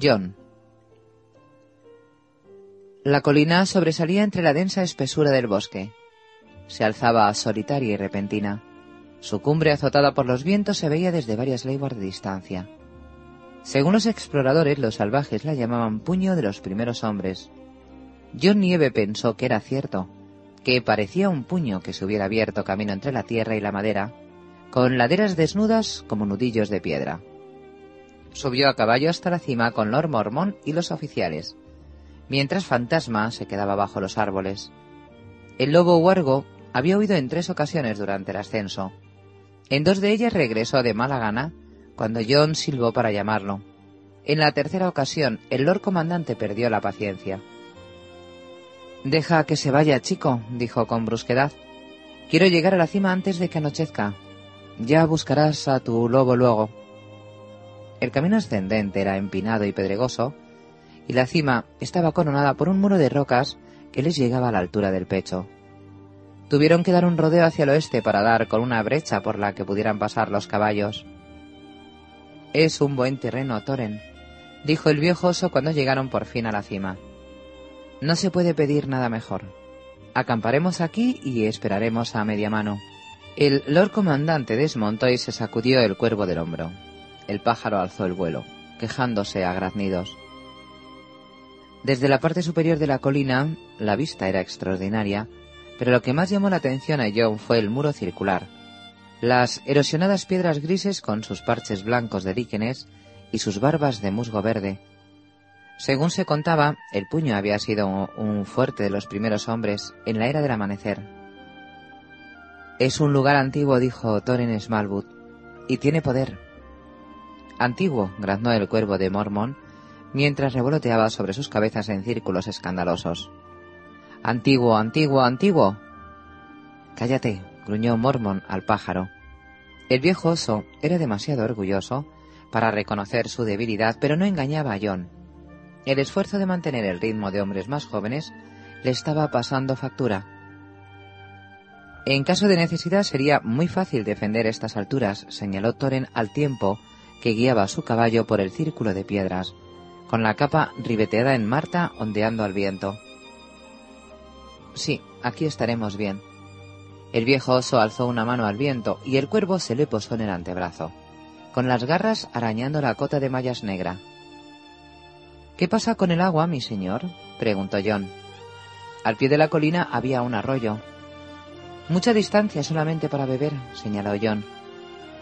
John. La colina sobresalía entre la densa espesura del bosque. Se alzaba solitaria y repentina. Su cumbre azotada por los vientos se veía desde varias leguas de distancia. Según los exploradores, los salvajes la llamaban puño de los primeros hombres. John Nieve pensó que era cierto, que parecía un puño que se hubiera abierto camino entre la tierra y la madera, con laderas desnudas como nudillos de piedra. Subió a caballo hasta la cima con Lord Mormon y los oficiales, mientras Fantasma se quedaba bajo los árboles. El lobo huargo había huido en tres ocasiones durante el ascenso. En dos de ellas regresó de mala gana cuando John silbó para llamarlo. En la tercera ocasión, el Lord Comandante perdió la paciencia. Deja que se vaya, chico, dijo con brusquedad. Quiero llegar a la cima antes de que anochezca. Ya buscarás a tu lobo luego. El camino ascendente era empinado y pedregoso, y la cima estaba coronada por un muro de rocas que les llegaba a la altura del pecho. Tuvieron que dar un rodeo hacia el oeste para dar con una brecha por la que pudieran pasar los caballos. Es un buen terreno, Toren, dijo el viejo oso cuando llegaron por fin a la cima. No se puede pedir nada mejor. Acamparemos aquí y esperaremos a media mano. El Lord Comandante desmontó y se sacudió el cuervo del hombro. El pájaro alzó el vuelo, quejándose a graznidos. Desde la parte superior de la colina, la vista era extraordinaria, pero lo que más llamó la atención a John fue el muro circular, las erosionadas piedras grises con sus parches blancos de líquenes y sus barbas de musgo verde. Según se contaba, el puño había sido un fuerte de los primeros hombres en la era del amanecer. Es un lugar antiguo, dijo Thorin Smallwood, y tiene poder. Antiguo, graznó el cuervo de Mormon, mientras revoloteaba sobre sus cabezas en círculos escandalosos. Antiguo, antiguo, antiguo. Cállate, gruñó Mormon al pájaro. El viejo oso era demasiado orgulloso para reconocer su debilidad, pero no engañaba a John. El esfuerzo de mantener el ritmo de hombres más jóvenes le estaba pasando factura. En caso de necesidad sería muy fácil defender estas alturas, señaló Toren al tiempo que guiaba su caballo por el círculo de piedras, con la capa ribeteada en Marta ondeando al viento. Sí, aquí estaremos bien. El viejo oso alzó una mano al viento y el cuervo se le posó en el antebrazo, con las garras arañando la cota de mallas negra. ¿Qué pasa con el agua, mi señor? preguntó John. Al pie de la colina había un arroyo. Mucha distancia solamente para beber, señaló John.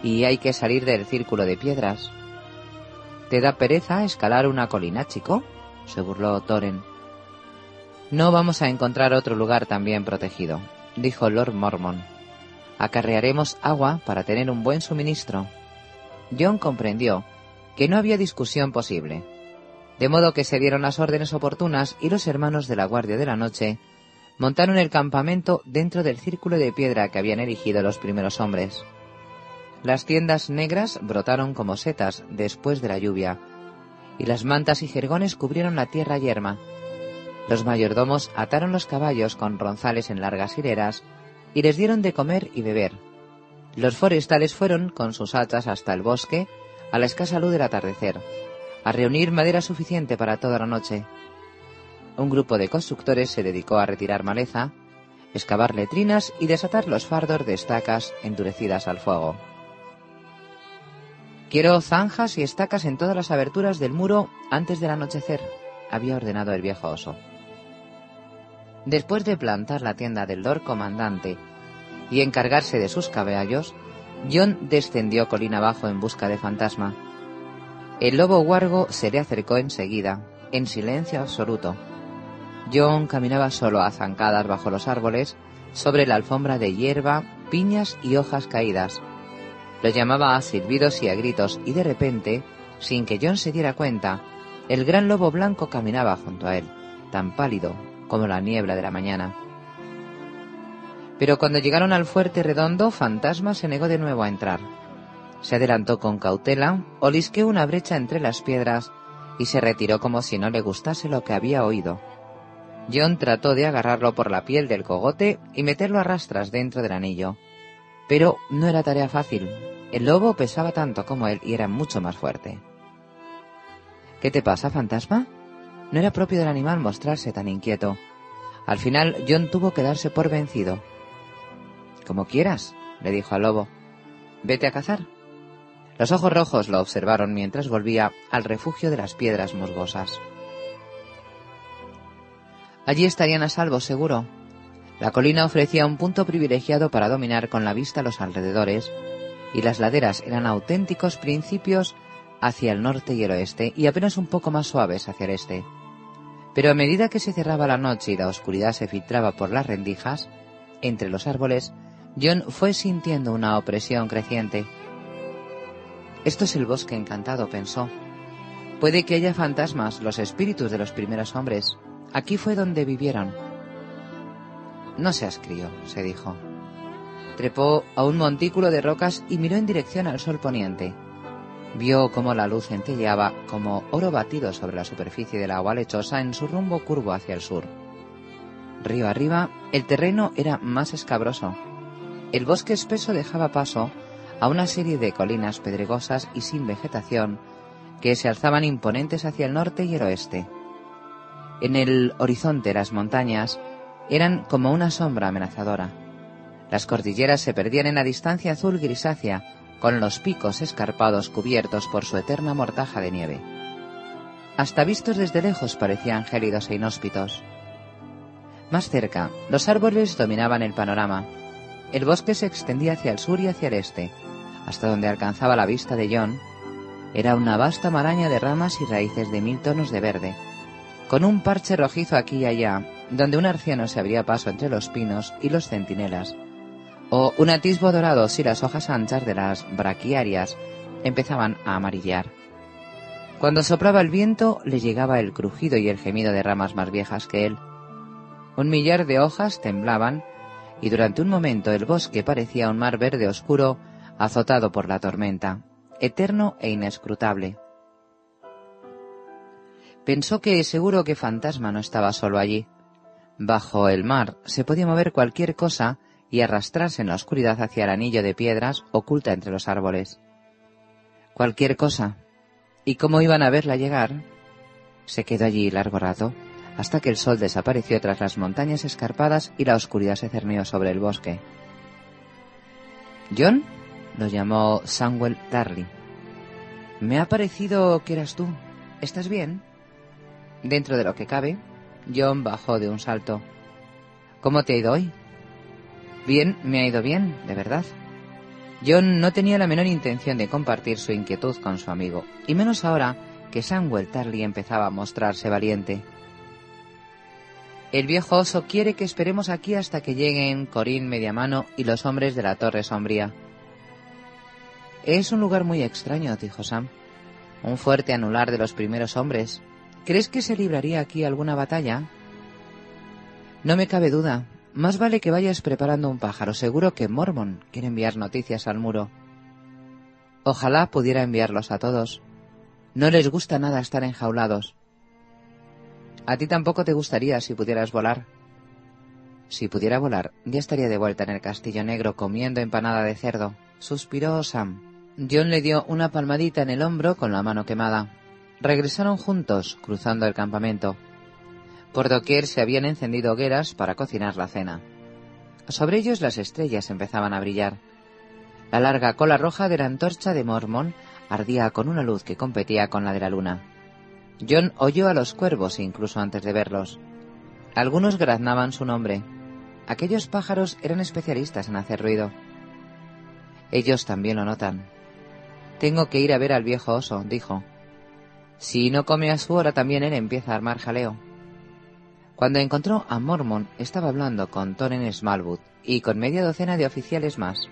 Y hay que salir del círculo de piedras. ¿Te da pereza escalar una colina, chico? se burló Thorin. No vamos a encontrar otro lugar tan bien protegido, dijo Lord Mormon. Acarrearemos agua para tener un buen suministro. John comprendió que no había discusión posible, de modo que se dieron las órdenes oportunas y los hermanos de la Guardia de la Noche montaron el campamento dentro del círculo de piedra que habían erigido los primeros hombres. Las tiendas negras brotaron como setas después de la lluvia, y las mantas y jergones cubrieron la tierra yerma. Los mayordomos ataron los caballos con ronzales en largas hileras y les dieron de comer y beber. Los forestales fueron con sus hachas hasta el bosque a la escasa luz del atardecer, a reunir madera suficiente para toda la noche. Un grupo de constructores se dedicó a retirar maleza, excavar letrinas y desatar los fardos de estacas endurecidas al fuego. Quiero zanjas y estacas en todas las aberturas del muro antes del anochecer, había ordenado el viejo oso. Después de plantar la tienda del Lord Comandante y encargarse de sus caballos, John descendió colina abajo en busca de Fantasma. El lobo huargo se le acercó enseguida, en silencio absoluto. John caminaba solo a zancadas bajo los árboles, sobre la alfombra de hierba, piñas y hojas caídas, lo llamaba a silbidos y a gritos y de repente, sin que John se diera cuenta, el gran lobo blanco caminaba junto a él, tan pálido como la niebla de la mañana. Pero cuando llegaron al fuerte redondo, Fantasma se negó de nuevo a entrar. Se adelantó con cautela, olisqueó una brecha entre las piedras y se retiró como si no le gustase lo que había oído. John trató de agarrarlo por la piel del cogote y meterlo a rastras dentro del anillo. Pero no era tarea fácil. El lobo pesaba tanto como él y era mucho más fuerte. ¿Qué te pasa, fantasma? No era propio del animal mostrarse tan inquieto. Al final, John tuvo que darse por vencido. Como quieras, le dijo al lobo. Vete a cazar. Los ojos rojos lo observaron mientras volvía al refugio de las piedras musgosas. Allí estarían a salvo, seguro. La colina ofrecía un punto privilegiado para dominar con la vista los alrededores, y las laderas eran auténticos principios hacia el norte y el oeste, y apenas un poco más suaves hacia el este. Pero a medida que se cerraba la noche y la oscuridad se filtraba por las rendijas, entre los árboles, John fue sintiendo una opresión creciente. Esto es el bosque encantado, pensó. Puede que haya fantasmas, los espíritus de los primeros hombres. Aquí fue donde vivieron. No seas crío, se dijo. Trepó a un montículo de rocas y miró en dirección al sol poniente. Vio cómo la luz centelleaba como oro batido sobre la superficie del agua lechosa en su rumbo curvo hacia el sur. Río arriba, el terreno era más escabroso. El bosque espeso dejaba paso a una serie de colinas pedregosas y sin vegetación que se alzaban imponentes hacia el norte y el oeste. En el horizonte las montañas eran como una sombra amenazadora. Las cordilleras se perdían en la distancia azul grisácea, con los picos escarpados cubiertos por su eterna mortaja de nieve. Hasta vistos desde lejos parecían gélidos e inhóspitos. Más cerca, los árboles dominaban el panorama. El bosque se extendía hacia el sur y hacia el este, hasta donde alcanzaba la vista de John, era una vasta maraña de ramas y raíces de mil tonos de verde, con un parche rojizo aquí y allá, donde un arciano se abría paso entre los pinos y los centinelas, o un atisbo dorado si las hojas anchas de las braquiarias empezaban a amarillar. Cuando soplaba el viento le llegaba el crujido y el gemido de ramas más viejas que él. Un millar de hojas temblaban y durante un momento el bosque parecía un mar verde oscuro azotado por la tormenta, eterno e inescrutable. Pensó que seguro que Fantasma no estaba solo allí. Bajo el mar se podía mover cualquier cosa y arrastrarse en la oscuridad hacia el anillo de piedras oculta entre los árboles. Cualquier cosa. ¿Y cómo iban a verla llegar? Se quedó allí largo rato, hasta que el sol desapareció tras las montañas escarpadas y la oscuridad se cernió sobre el bosque. ¿John? lo llamó Samuel Darley. Me ha parecido que eras tú. ¿Estás bien? Dentro de lo que cabe, John bajó de un salto. ¿Cómo te ha ido hoy? Bien, me ha ido bien, de verdad. John no tenía la menor intención de compartir su inquietud con su amigo, y menos ahora que Samuel Tarly empezaba a mostrarse valiente. El viejo oso quiere que esperemos aquí hasta que lleguen Corín Mediamano y los hombres de la Torre Sombría. Es un lugar muy extraño, dijo Sam. Un fuerte anular de los primeros hombres. ¿Crees que se libraría aquí alguna batalla? No me cabe duda. Más vale que vayas preparando un pájaro. Seguro que Mormon quiere enviar noticias al muro. Ojalá pudiera enviarlos a todos. No les gusta nada estar enjaulados. A ti tampoco te gustaría si pudieras volar. Si pudiera volar, ya estaría de vuelta en el castillo negro comiendo empanada de cerdo, suspiró Sam. John le dio una palmadita en el hombro con la mano quemada. Regresaron juntos, cruzando el campamento. Por doquier se habían encendido hogueras para cocinar la cena. Sobre ellos las estrellas empezaban a brillar. La larga cola roja de la antorcha de Mormon ardía con una luz que competía con la de la luna. John oyó a los cuervos incluso antes de verlos. Algunos graznaban su nombre. Aquellos pájaros eran especialistas en hacer ruido. Ellos también lo notan. Tengo que ir a ver al viejo oso, dijo. Si no come a su hora, también él empieza a armar jaleo. Cuando encontró a Mormon, estaba hablando con Tonen Smallwood y con media docena de oficiales más.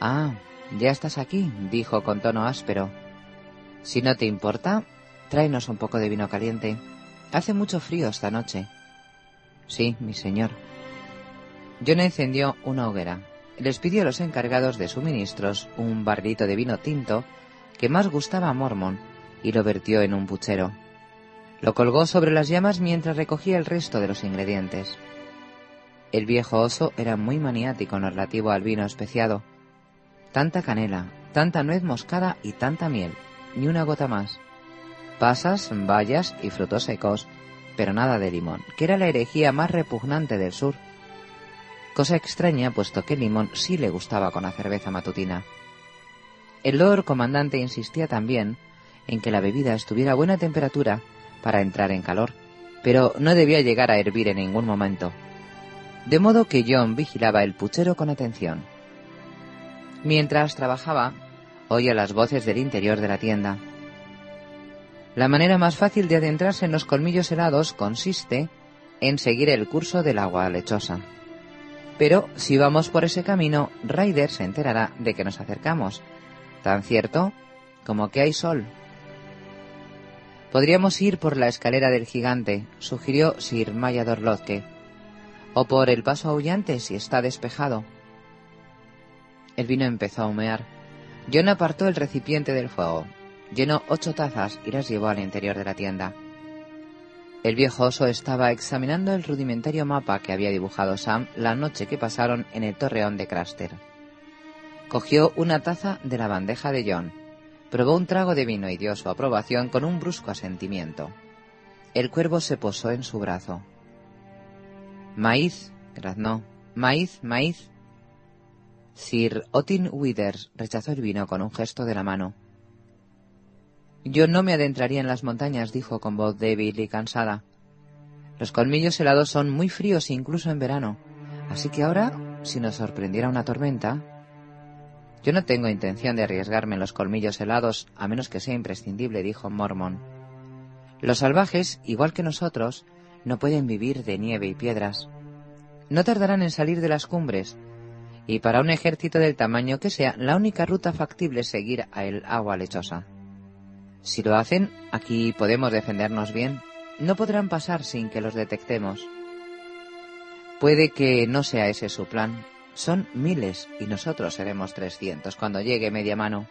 Ah, ya estás aquí, dijo con tono áspero. Si no te importa, tráenos un poco de vino caliente. Hace mucho frío esta noche. Sí, mi señor. John encendió una hoguera les pidió a los encargados de suministros un barrilito de vino tinto que más gustaba a Mormon y lo vertió en un puchero. Lo colgó sobre las llamas mientras recogía el resto de los ingredientes. El viejo oso era muy maniático en relativo al vino especiado. Tanta canela, tanta nuez moscada y tanta miel, ni una gota más. pasas, bayas y frutos secos, pero nada de limón, que era la herejía más repugnante del sur. Cosa extraña, puesto que el limón sí le gustaba con la cerveza matutina. El Lord Comandante insistía también en que la bebida estuviera a buena temperatura para entrar en calor, pero no debía llegar a hervir en ningún momento. De modo que John vigilaba el puchero con atención. Mientras trabajaba, oía las voces del interior de la tienda. La manera más fácil de adentrarse en los colmillos helados consiste en seguir el curso del agua lechosa. Pero si vamos por ese camino, Ryder se enterará de que nos acercamos, tan cierto como que hay sol. Podríamos ir por la escalera del gigante, sugirió Sir Maya Dorlotke, o por el paso aullante si está despejado. El vino empezó a humear. John apartó el recipiente del fuego, llenó ocho tazas y las llevó al interior de la tienda. El viejo oso estaba examinando el rudimentario mapa que había dibujado Sam la noche que pasaron en el torreón de Craster. Cogió una taza de la bandeja de John, probó un trago de vino y dio su aprobación con un brusco asentimiento. El cuervo se posó en su brazo. Maíz, graznó. Maíz, maíz. Sir Otin Withers rechazó el vino con un gesto de la mano. Yo no me adentraría en las montañas, dijo con voz débil y cansada. Los colmillos helados son muy fríos incluso en verano, así que ahora, si nos sorprendiera una tormenta... Yo no tengo intención de arriesgarme en los colmillos helados, a menos que sea imprescindible, dijo Mormon. Los salvajes, igual que nosotros, no pueden vivir de nieve y piedras. No tardarán en salir de las cumbres, y para un ejército del tamaño que sea, la única ruta factible es seguir a el agua lechosa. Si lo hacen, aquí podemos defendernos bien. No podrán pasar sin que los detectemos. Puede que no sea ese su plan. Son miles y nosotros seremos trescientos cuando llegue media mano.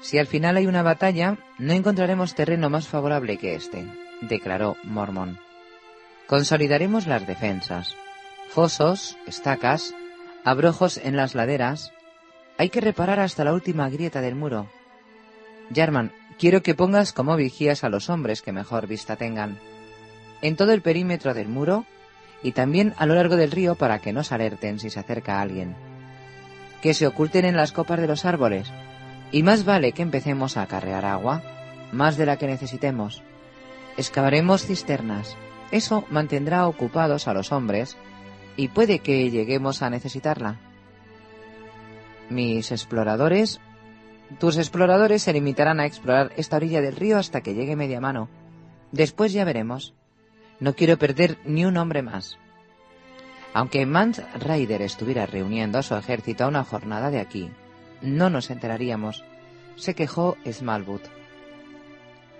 Si al final hay una batalla, no encontraremos terreno más favorable que este, declaró Mormon. Consolidaremos las defensas. Fosos, estacas, abrojos en las laderas. Hay que reparar hasta la última grieta del muro. Jarman, quiero que pongas como vigías a los hombres que mejor vista tengan. En todo el perímetro del muro y también a lo largo del río para que nos alerten si se acerca alguien. Que se oculten en las copas de los árboles. Y más vale que empecemos a acarrear agua, más de la que necesitemos. Excavaremos cisternas. Eso mantendrá ocupados a los hombres y puede que lleguemos a necesitarla. Mis exploradores tus exploradores se limitarán a explorar esta orilla del río hasta que llegue media mano. Después ya veremos. No quiero perder ni un hombre más. Aunque Mans Ryder estuviera reuniendo a su ejército a una jornada de aquí, no nos enteraríamos, se quejó Smallwood.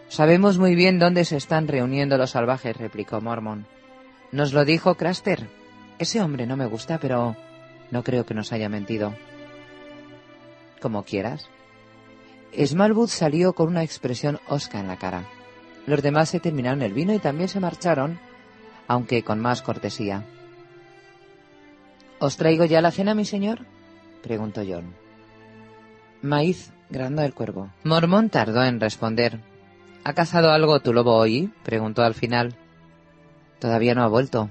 Sabemos muy bien dónde se están reuniendo los salvajes, replicó Mormon. Nos lo dijo Craster. Ese hombre no me gusta, pero no creo que nos haya mentido. Como quieras. Smallwood salió con una expresión hosca en la cara. Los demás se terminaron el vino y también se marcharon, aunque con más cortesía. ¿Os traigo ya la cena, mi señor? preguntó John. Maíz, granó el cuervo. Mormón tardó en responder. ¿Ha cazado algo tu lobo hoy? preguntó al final. Todavía no ha vuelto.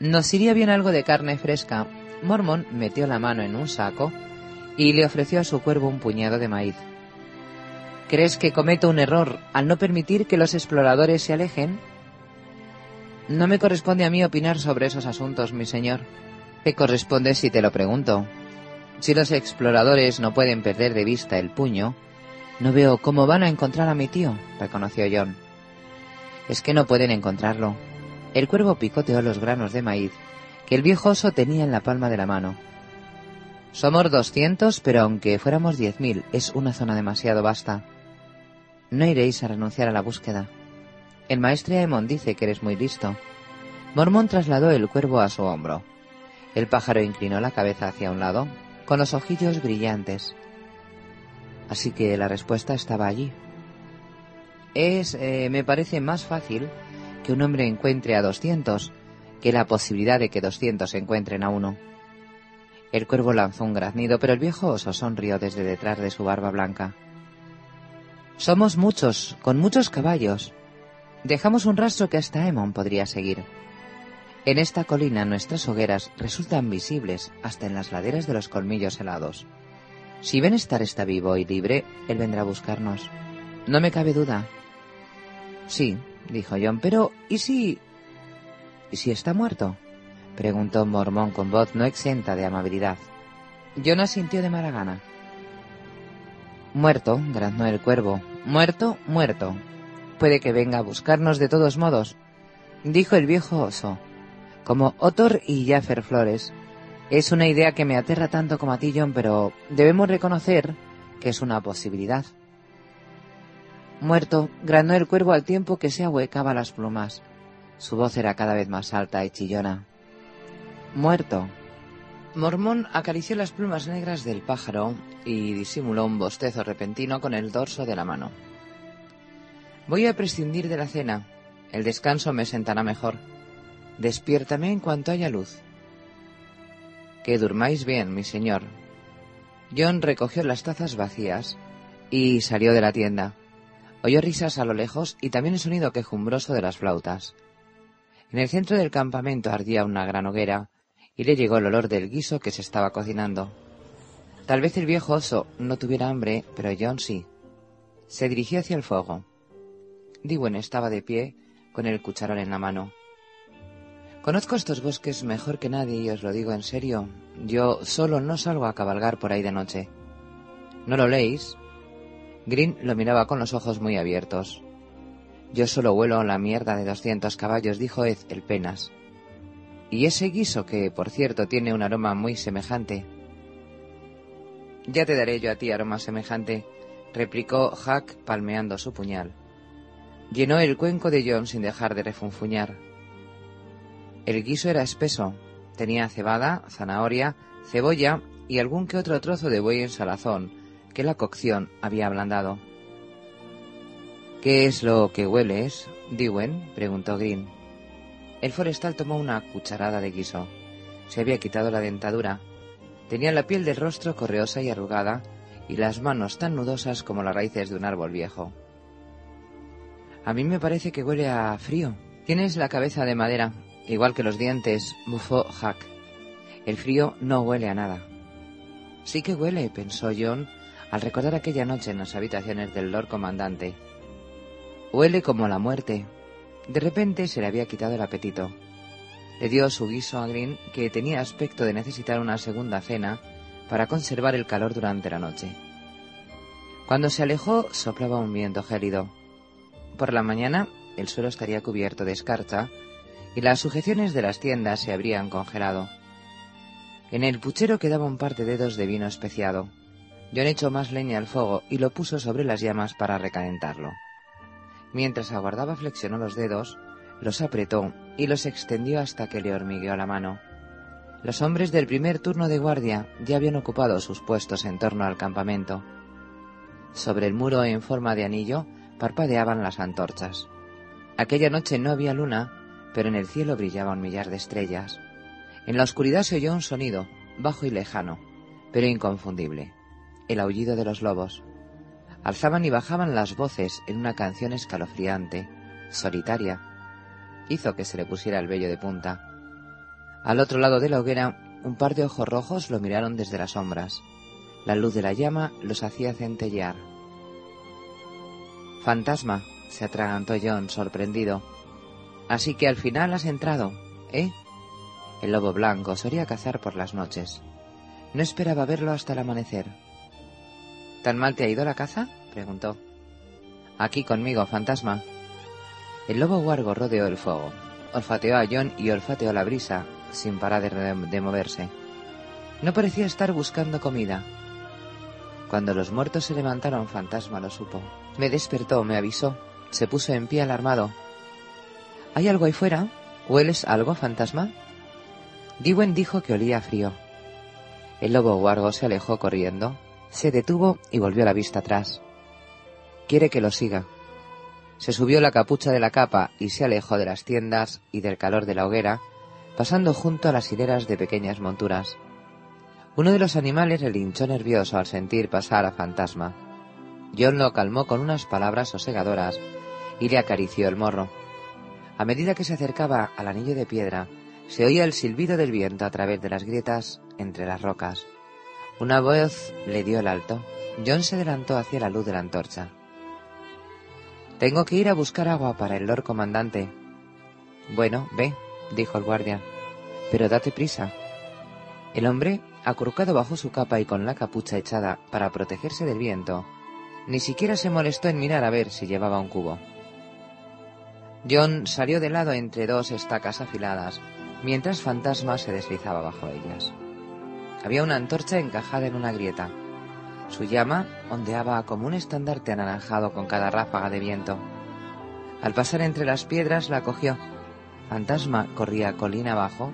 Nos iría bien algo de carne fresca. Mormón metió la mano en un saco y le ofreció a su cuervo un puñado de maíz. ¿Crees que cometo un error al no permitir que los exploradores se alejen? No me corresponde a mí opinar sobre esos asuntos, mi señor. Te corresponde si te lo pregunto. Si los exploradores no pueden perder de vista el puño, no veo cómo van a encontrar a mi tío, reconoció John. Es que no pueden encontrarlo. El cuervo picoteó los granos de maíz que el viejo oso tenía en la palma de la mano. Somos doscientos, pero aunque fuéramos diez mil, es una zona demasiado vasta. No iréis a renunciar a la búsqueda. El maestre Aemon dice que eres muy listo. Mormón trasladó el cuervo a su hombro. El pájaro inclinó la cabeza hacia un lado, con los ojillos brillantes. Así que la respuesta estaba allí. Es, eh, me parece más fácil que un hombre encuentre a doscientos que la posibilidad de que doscientos encuentren a uno. El cuervo lanzó un graznido, pero el viejo oso sonrió desde detrás de su barba blanca. Somos muchos, con muchos caballos. Dejamos un rastro que hasta Emon podría seguir. En esta colina nuestras hogueras resultan visibles hasta en las laderas de los colmillos helados. Si Benestar está vivo y libre, él vendrá a buscarnos. No me cabe duda. Sí, dijo John, pero ¿y si... ¿y si está muerto? preguntó Mormón con voz no exenta de amabilidad. John asintió de mala gana. Muerto, graznó el cuervo. Muerto, muerto. Puede que venga a buscarnos de todos modos, dijo el viejo oso. Como Otor y Jaffer Flores. Es una idea que me aterra tanto como a ti, John, pero debemos reconocer que es una posibilidad. Muerto, granó el cuervo al tiempo que se ahuecaba las plumas. Su voz era cada vez más alta y chillona. Muerto. Mormón acarició las plumas negras del pájaro y disimuló un bostezo repentino con el dorso de la mano. Voy a prescindir de la cena. El descanso me sentará mejor. Despiértame en cuanto haya luz. Que durmáis bien, mi señor. John recogió las tazas vacías y salió de la tienda. Oyó risas a lo lejos y también el sonido quejumbroso de las flautas. En el centro del campamento ardía una gran hoguera y le llegó el olor del guiso que se estaba cocinando. Tal vez el viejo oso no tuviera hambre, pero John sí. Se dirigió hacia el fuego. Diwen estaba de pie, con el cucharón en la mano. Conozco estos bosques mejor que nadie y os lo digo en serio. Yo solo no salgo a cabalgar por ahí de noche. ¿No lo leéis? Green lo miraba con los ojos muy abiertos. Yo solo vuelo la mierda de doscientos caballos, dijo Ed el penas. Y ese guiso que, por cierto, tiene un aroma muy semejante. Ya te daré yo a ti aroma semejante, replicó Hack palmeando su puñal. Llenó el cuenco de John sin dejar de refunfuñar. El guiso era espeso. Tenía cebada, zanahoria, cebolla y algún que otro trozo de buey en salazón, que la cocción había ablandado. ¿Qué es lo que hueles, Diwen? preguntó Green. El forestal tomó una cucharada de guiso. Se había quitado la dentadura. Tenía la piel del rostro correosa y arrugada y las manos tan nudosas como las raíces de un árbol viejo. A mí me parece que huele a frío. Tienes la cabeza de madera, igual que los dientes, bufó Hack. El frío no huele a nada. Sí que huele, pensó John, al recordar aquella noche en las habitaciones del Lord Comandante. Huele como la muerte. De repente se le había quitado el apetito. Le dio su guiso a Green, que tenía aspecto de necesitar una segunda cena para conservar el calor durante la noche. Cuando se alejó soplaba un viento gélido. Por la mañana el suelo estaría cubierto de escarcha y las sujeciones de las tiendas se habrían congelado. En el puchero quedaba un par de dedos de vino especiado. John echó más leña al fuego y lo puso sobre las llamas para recalentarlo. Mientras aguardaba flexionó los dedos, los apretó y los extendió hasta que le hormigueó la mano. Los hombres del primer turno de guardia ya habían ocupado sus puestos en torno al campamento. Sobre el muro en forma de anillo parpadeaban las antorchas. Aquella noche no había luna, pero en el cielo brillaba un millar de estrellas. En la oscuridad se oyó un sonido, bajo y lejano, pero inconfundible el aullido de los lobos. Alzaban y bajaban las voces en una canción escalofriante, solitaria. Hizo que se le pusiera el vello de punta. Al otro lado de la hoguera, un par de ojos rojos lo miraron desde las sombras. La luz de la llama los hacía centellear. Fantasma, se atragantó John, sorprendido. Así que al final has entrado, ¿eh? El lobo blanco solía cazar por las noches. No esperaba verlo hasta el amanecer. ¿Tan mal te ha ido la caza? preguntó. Aquí conmigo, fantasma. El lobo huargo rodeó el fuego, olfateó a John y olfateó la brisa, sin parar de, moverse. No parecía estar buscando comida. Cuando los muertos se levantaron, Fantasma lo supo. Me despertó, me avisó. Se puso en pie alarmado. ¿Hay algo ahí fuera? ¿Hueles algo, Fantasma? Diwen dijo que olía frío. El lobo huargo se alejó corriendo, se detuvo y volvió la vista atrás. Quiere que lo siga. Se subió la capucha de la capa y se alejó de las tiendas y del calor de la hoguera, pasando junto a las hileras de pequeñas monturas. Uno de los animales le hinchó nervioso al sentir pasar a Fantasma. John lo calmó con unas palabras sosegadoras y le acarició el morro. A medida que se acercaba al anillo de piedra, se oía el silbido del viento a través de las grietas entre las rocas. Una voz le dio el alto. John se adelantó hacia la luz de la antorcha. Tengo que ir a buscar agua para el Lord Comandante. Bueno, ve, dijo el guardia, pero date prisa. El hombre, acurrucado bajo su capa y con la capucha echada para protegerse del viento, ni siquiera se molestó en mirar a ver si llevaba un cubo. John salió de lado entre dos estacas afiladas, mientras Fantasma se deslizaba bajo ellas. Había una antorcha encajada en una grieta. Su llama ondeaba como un estandarte anaranjado con cada ráfaga de viento. Al pasar entre las piedras la cogió. Fantasma corría colina abajo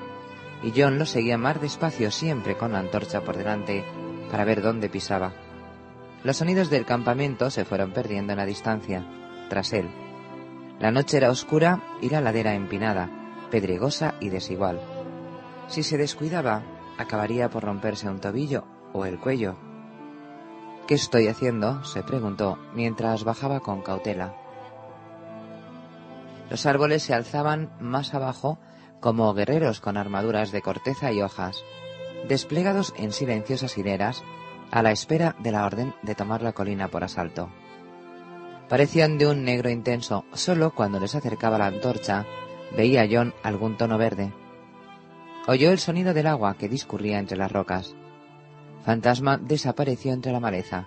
y John lo seguía más despacio siempre con la antorcha por delante para ver dónde pisaba. Los sonidos del campamento se fueron perdiendo en la distancia, tras él. La noche era oscura y la ladera empinada, pedregosa y desigual. Si se descuidaba, acabaría por romperse un tobillo o el cuello. ¿Qué estoy haciendo? se preguntó mientras bajaba con cautela. Los árboles se alzaban más abajo como guerreros con armaduras de corteza y hojas, desplegados en silenciosas hileras a la espera de la orden de tomar la colina por asalto. Parecían de un negro intenso, solo cuando les acercaba la antorcha veía John algún tono verde. Oyó el sonido del agua que discurría entre las rocas. Fantasma desapareció entre la maleza.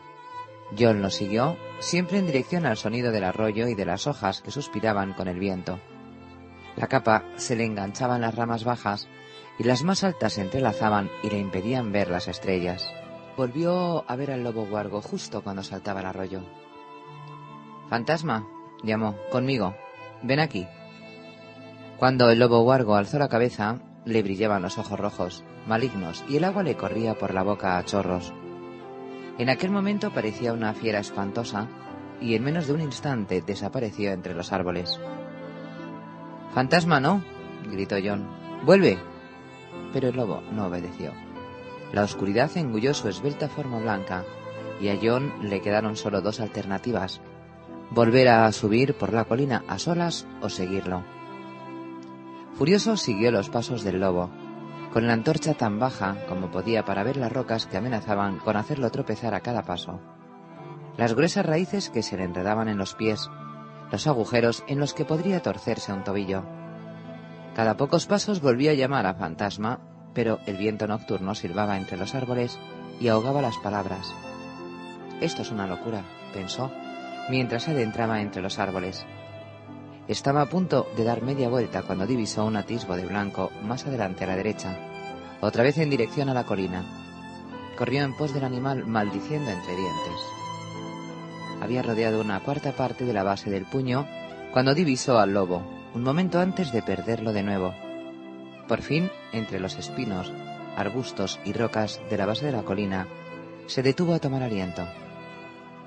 John lo siguió, siempre en dirección al sonido del arroyo y de las hojas que suspiraban con el viento. La capa se le enganchaba en las ramas bajas y las más altas se entrelazaban y le impedían ver las estrellas. Volvió a ver al lobo guargo justo cuando saltaba el arroyo. Fantasma, llamó, conmigo. Ven aquí. Cuando el lobo guargo alzó la cabeza, le brillaban los ojos rojos, malignos, y el agua le corría por la boca a chorros. En aquel momento parecía una fiera espantosa, y en menos de un instante desapareció entre los árboles. Fantasma no, gritó John. Vuelve. Pero el lobo no obedeció. La oscuridad engulló su esbelta forma blanca, y a John le quedaron solo dos alternativas, volver a subir por la colina a solas o seguirlo. Furioso siguió los pasos del lobo, con la antorcha tan baja como podía para ver las rocas que amenazaban con hacerlo tropezar a cada paso, las gruesas raíces que se le enredaban en los pies, los agujeros en los que podría torcerse un tobillo. Cada pocos pasos volvía a llamar a fantasma, pero el viento nocturno silbaba entre los árboles y ahogaba las palabras. Esto es una locura, pensó, mientras adentraba entre los árboles. Estaba a punto de dar media vuelta cuando divisó un atisbo de blanco más adelante a la derecha, otra vez en dirección a la colina. Corrió en pos del animal maldiciendo entre dientes. Había rodeado una cuarta parte de la base del puño cuando divisó al lobo, un momento antes de perderlo de nuevo. Por fin, entre los espinos, arbustos y rocas de la base de la colina, se detuvo a tomar aliento.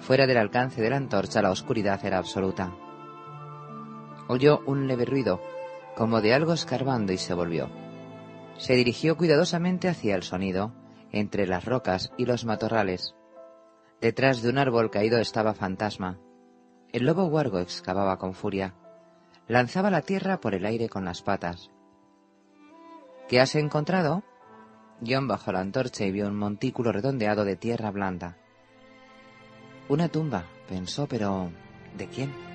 Fuera del alcance de la antorcha la oscuridad era absoluta. Oyó un leve ruido, como de algo escarbando, y se volvió. Se dirigió cuidadosamente hacia el sonido, entre las rocas y los matorrales. Detrás de un árbol caído estaba Fantasma. El lobo huargo excavaba con furia. Lanzaba la tierra por el aire con las patas. ¿Qué has encontrado? John bajó la antorcha y vio un montículo redondeado de tierra blanda. Una tumba, pensó, pero ¿de quién?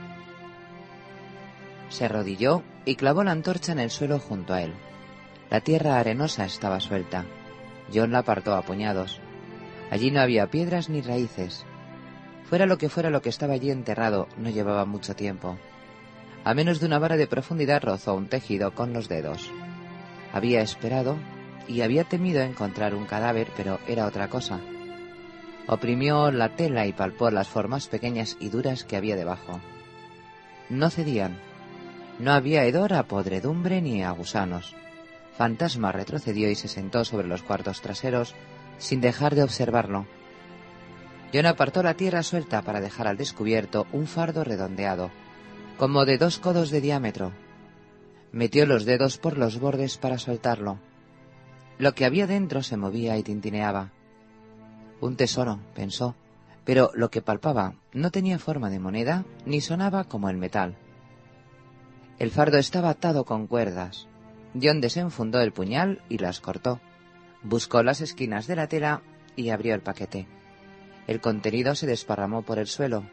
Se arrodilló y clavó la antorcha en el suelo junto a él. La tierra arenosa estaba suelta. John la apartó a puñados. Allí no había piedras ni raíces. Fuera lo que fuera lo que estaba allí enterrado, no llevaba mucho tiempo. A menos de una vara de profundidad rozó un tejido con los dedos. Había esperado y había temido encontrar un cadáver, pero era otra cosa. Oprimió la tela y palpó las formas pequeñas y duras que había debajo. No cedían. No había hedor a podredumbre ni a gusanos. Fantasma retrocedió y se sentó sobre los cuartos traseros sin dejar de observarlo. John apartó la tierra suelta para dejar al descubierto un fardo redondeado, como de dos codos de diámetro. Metió los dedos por los bordes para soltarlo. Lo que había dentro se movía y tintineaba. Un tesoro, pensó, pero lo que palpaba no tenía forma de moneda ni sonaba como el metal. El fardo estaba atado con cuerdas. John desenfundó el puñal y las cortó. Buscó las esquinas de la tela y abrió el paquete. El contenido se desparramó por el suelo.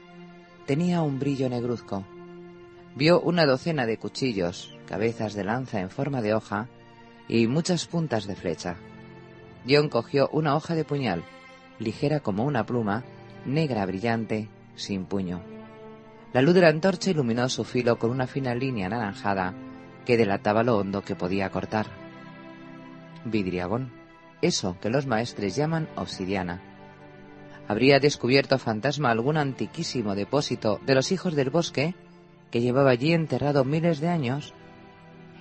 Tenía un brillo negruzco. Vio una docena de cuchillos, cabezas de lanza en forma de hoja y muchas puntas de flecha. John cogió una hoja de puñal, ligera como una pluma, negra brillante, sin puño. La luz de la antorcha iluminó su filo con una fina línea anaranjada que delataba lo hondo que podía cortar. Vidriagón, eso que los maestres llaman obsidiana. ¿Habría descubierto fantasma algún antiquísimo depósito de los hijos del bosque que llevaba allí enterrado miles de años?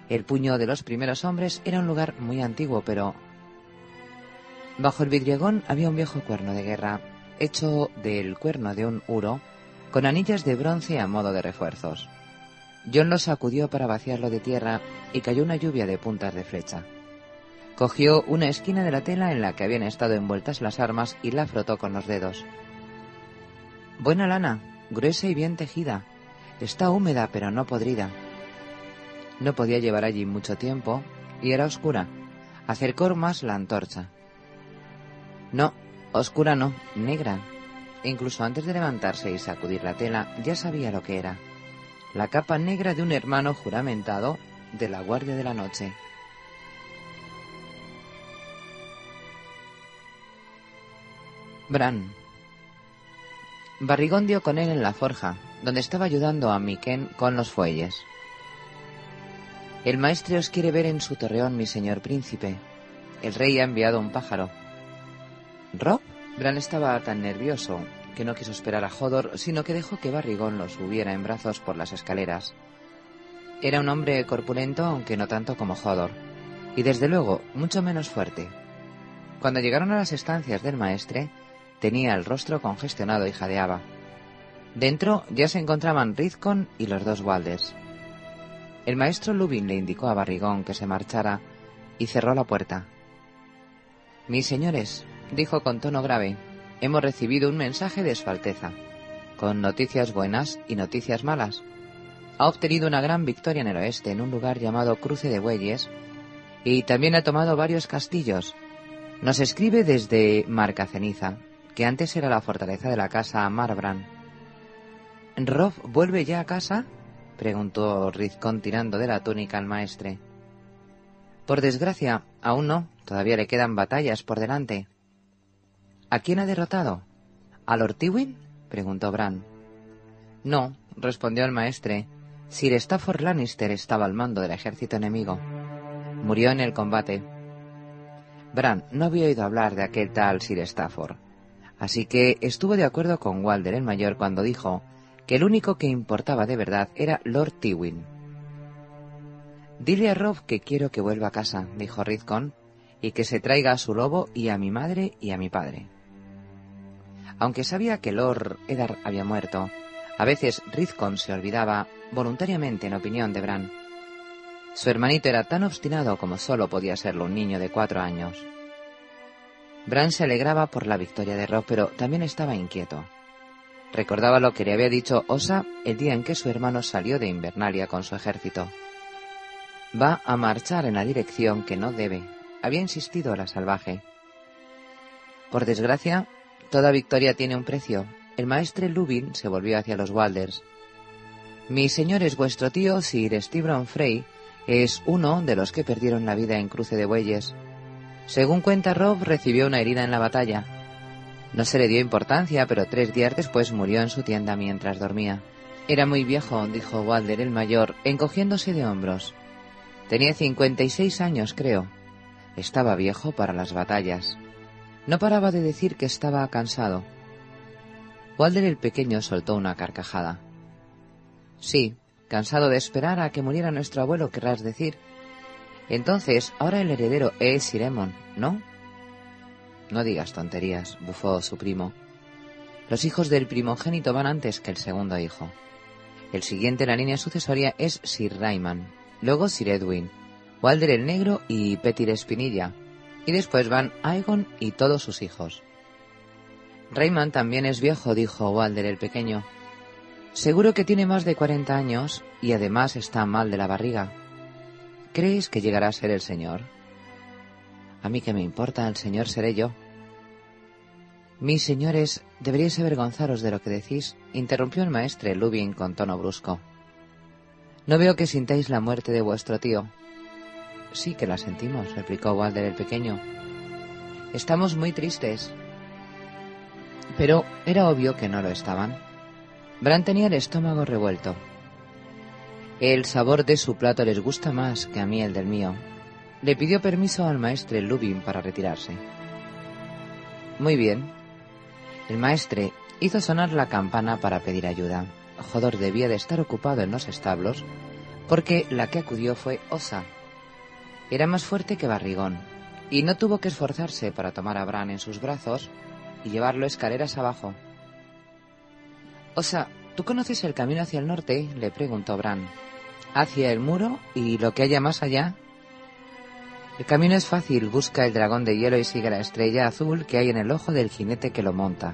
El puño de los primeros hombres era un lugar muy antiguo, pero... Bajo el vidriagón había un viejo cuerno de guerra, hecho del cuerno de un uro, con anillas de bronce a modo de refuerzos. John lo sacudió para vaciarlo de tierra y cayó una lluvia de puntas de flecha. Cogió una esquina de la tela en la que habían estado envueltas las armas y la frotó con los dedos. Buena lana, gruesa y bien tejida. Está húmeda pero no podrida. No podía llevar allí mucho tiempo y era oscura. Acercó más la antorcha. No, oscura no, negra. Incluso antes de levantarse y sacudir la tela ya sabía lo que era. La capa negra de un hermano juramentado de la Guardia de la Noche. Bran. Barrigón dio con él en la forja, donde estaba ayudando a Miquén con los fuelles. El maestre os quiere ver en su torreón, mi señor príncipe. El rey ha enviado un pájaro. ¿Rob? Bran estaba tan nervioso que no quiso esperar a Hodor, sino que dejó que Barrigón lo subiera en brazos por las escaleras. Era un hombre corpulento, aunque no tanto como Hodor, y desde luego mucho menos fuerte. Cuando llegaron a las estancias del maestre, tenía el rostro congestionado y jadeaba. Dentro ya se encontraban Rizcon y los dos Walders. El maestro Lubin le indicó a Barrigón que se marchara y cerró la puerta. Mis señores, dijo con tono grave, hemos recibido un mensaje de Su Alteza, con noticias buenas y noticias malas. Ha obtenido una gran victoria en el oeste, en un lugar llamado Cruce de Bueyes, y también ha tomado varios castillos. Nos escribe desde Marca Ceniza, que antes era la fortaleza de la casa Marbran. ¿Rob vuelve ya a casa? preguntó Rizcón tirando de la túnica al maestre. Por desgracia, aún no. Todavía le quedan batallas por delante. ¿A quién ha derrotado? ¿A Lord Tywin? preguntó Bran. No, respondió el maestre. Sir Stafford Lannister estaba al mando del ejército enemigo. Murió en el combate. Bran no había oído hablar de aquel tal Sir Stafford, así que estuvo de acuerdo con Walder el mayor cuando dijo que el único que importaba de verdad era Lord Tywin. Dile a Rob que quiero que vuelva a casa, dijo Rizcon, y que se traiga a su lobo y a mi madre y a mi padre. Aunque sabía que Lord Eddard había muerto, a veces Rizcon se olvidaba voluntariamente en opinión de Bran. Su hermanito era tan obstinado como solo podía serlo un niño de cuatro años. Bran se alegraba por la victoria de Rob, pero también estaba inquieto. Recordaba lo que le había dicho Osa el día en que su hermano salió de Invernalia con su ejército. Va a marchar en la dirección que no debe, había insistido la salvaje. Por desgracia, toda victoria tiene un precio. El maestre Lubin se volvió hacia los Walders. Mi señor es vuestro tío Sir Stibron Frey es uno de los que perdieron la vida en cruce de bueyes. Según cuenta Rob, recibió una herida en la batalla. No se le dio importancia, pero tres días después murió en su tienda mientras dormía. Era muy viejo, dijo Walder el mayor, encogiéndose de hombros. Tenía 56 años, creo. Estaba viejo para las batallas. No paraba de decir que estaba cansado. Walder el pequeño soltó una carcajada. Sí, cansado de esperar a que muriera nuestro abuelo, querrás decir. Entonces, ahora el heredero es Siremon, ¿no? No digas tonterías, bufó su primo. Los hijos del primogénito van antes que el segundo hijo. El siguiente en la línea sucesoria es Sir Rayman, luego Sir Edwin, Walder el Negro y Petir Espinilla, y después van Aegon y todos sus hijos. Rayman también es viejo, dijo Walder el pequeño. Seguro que tiene más de cuarenta años y además está mal de la barriga. ¿Crees que llegará a ser el señor? A mí que me importa, el señor seré yo. Mis señores, deberíais avergonzaros de lo que decís, interrumpió el maestre Lubin con tono brusco. No veo que sintáis la muerte de vuestro tío. Sí que la sentimos, replicó Walder el pequeño. Estamos muy tristes. Pero era obvio que no lo estaban. Bran tenía el estómago revuelto. El sabor de su plato les gusta más que a mí el del mío. Le pidió permiso al maestre Lubin para retirarse. Muy bien. El maestre hizo sonar la campana para pedir ayuda. Jodor debía de estar ocupado en los establos porque la que acudió fue Osa. Era más fuerte que Barrigón y no tuvo que esforzarse para tomar a Bran en sus brazos y llevarlo escaleras abajo. Osa, ¿tú conoces el camino hacia el norte? le preguntó Bran. ¿Hacia el muro y lo que haya más allá? El camino es fácil, busca el dragón de hielo y sigue la estrella azul que hay en el ojo del jinete que lo monta.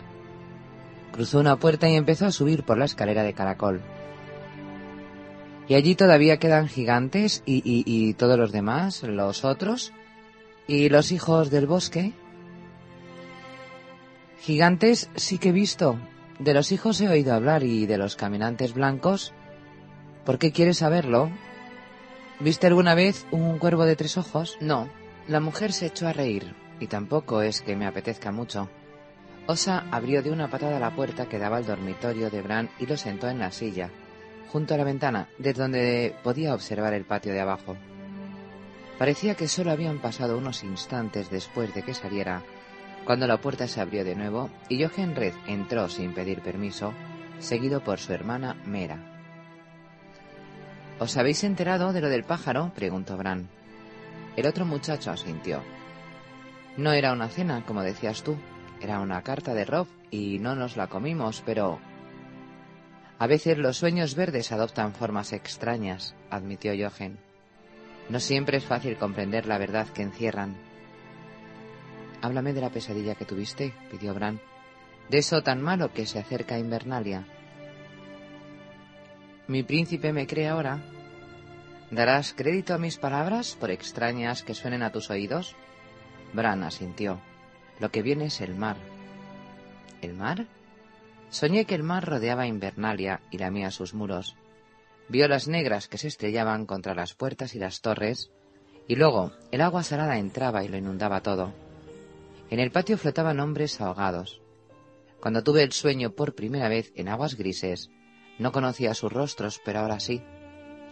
Cruzó una puerta y empezó a subir por la escalera de caracol. Y allí todavía quedan gigantes y, todos los demás, los otros, y los hijos del bosque. Gigantes sí que he visto. De los hijos he oído hablar y de los caminantes blancos. ¿Por qué quieres saberlo? ¿Viste alguna vez un cuervo de tres ojos? No. La mujer se echó a reír, y tampoco es que me apetezca mucho. Osa abrió de una patada la puerta que daba al dormitorio de Bran y lo sentó en la silla, junto a la ventana, desde donde podía observar el patio de abajo. Parecía que solo habían pasado unos instantes después de que saliera, cuando la puerta se abrió de nuevo y Jochen Red entró sin pedir permiso, seguido por su hermana Mera. ¿Os habéis enterado de lo del pájaro? preguntó Bran. El otro muchacho asintió. No era una cena, como decías tú, era una carta de Rob y no nos la comimos, pero... A veces los sueños verdes adoptan formas extrañas, admitió Jochen. No siempre es fácil comprender la verdad que encierran. Háblame de la pesadilla que tuviste, pidió Bran. De eso tan malo que se acerca a Invernalia. Mi príncipe me cree ahora. ¿Darás crédito a mis palabras, por extrañas que suenen a tus oídos? Bran asintió. Lo que viene es el mar. ¿El mar? Soñé que el mar rodeaba Invernalia y lamía sus muros. Vio las negras que se estrellaban contra las puertas y las torres, y luego el agua salada entraba y lo inundaba todo. En el patio flotaban hombres ahogados. Cuando tuve el sueño por primera vez en aguas grises, no conocía sus rostros, pero ahora sí.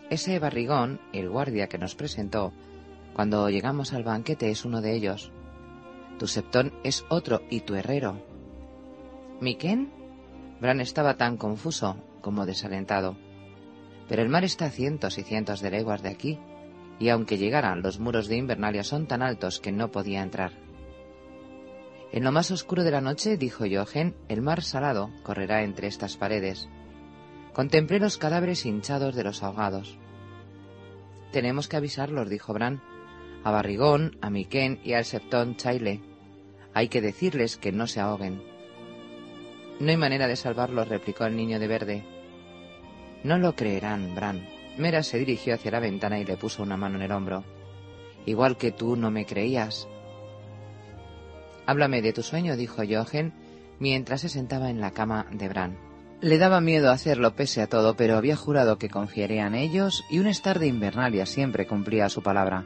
Ese barrigón, el guardia que nos presentó, cuando llegamos al banquete es uno de ellos. Tu septón es otro y tu herrero. ¿Miquén? Bran estaba tan confuso como desalentado. Pero el mar está a cientos y cientos de leguas de aquí, y aunque llegaran, los muros de Invernalia son tan altos que no podía entrar. En lo más oscuro de la noche, dijo Jochen, el mar salado correrá entre estas paredes. Contemplé los cadáveres hinchados de los ahogados. Tenemos que avisarlos, dijo Bran, a Barrigón, a Miquén y al Septón Chaile. Hay que decirles que no se ahoguen. No hay manera de salvarlos, replicó el niño de verde. No lo creerán, Bran. Mera se dirigió hacia la ventana y le puso una mano en el hombro. Igual que tú no me creías. Háblame de tu sueño, dijo Jochen, mientras se sentaba en la cama de Bran. Le daba miedo hacerlo pese a todo, pero había jurado que confiaría en ellos y un estar de Invernalia siempre cumplía su palabra.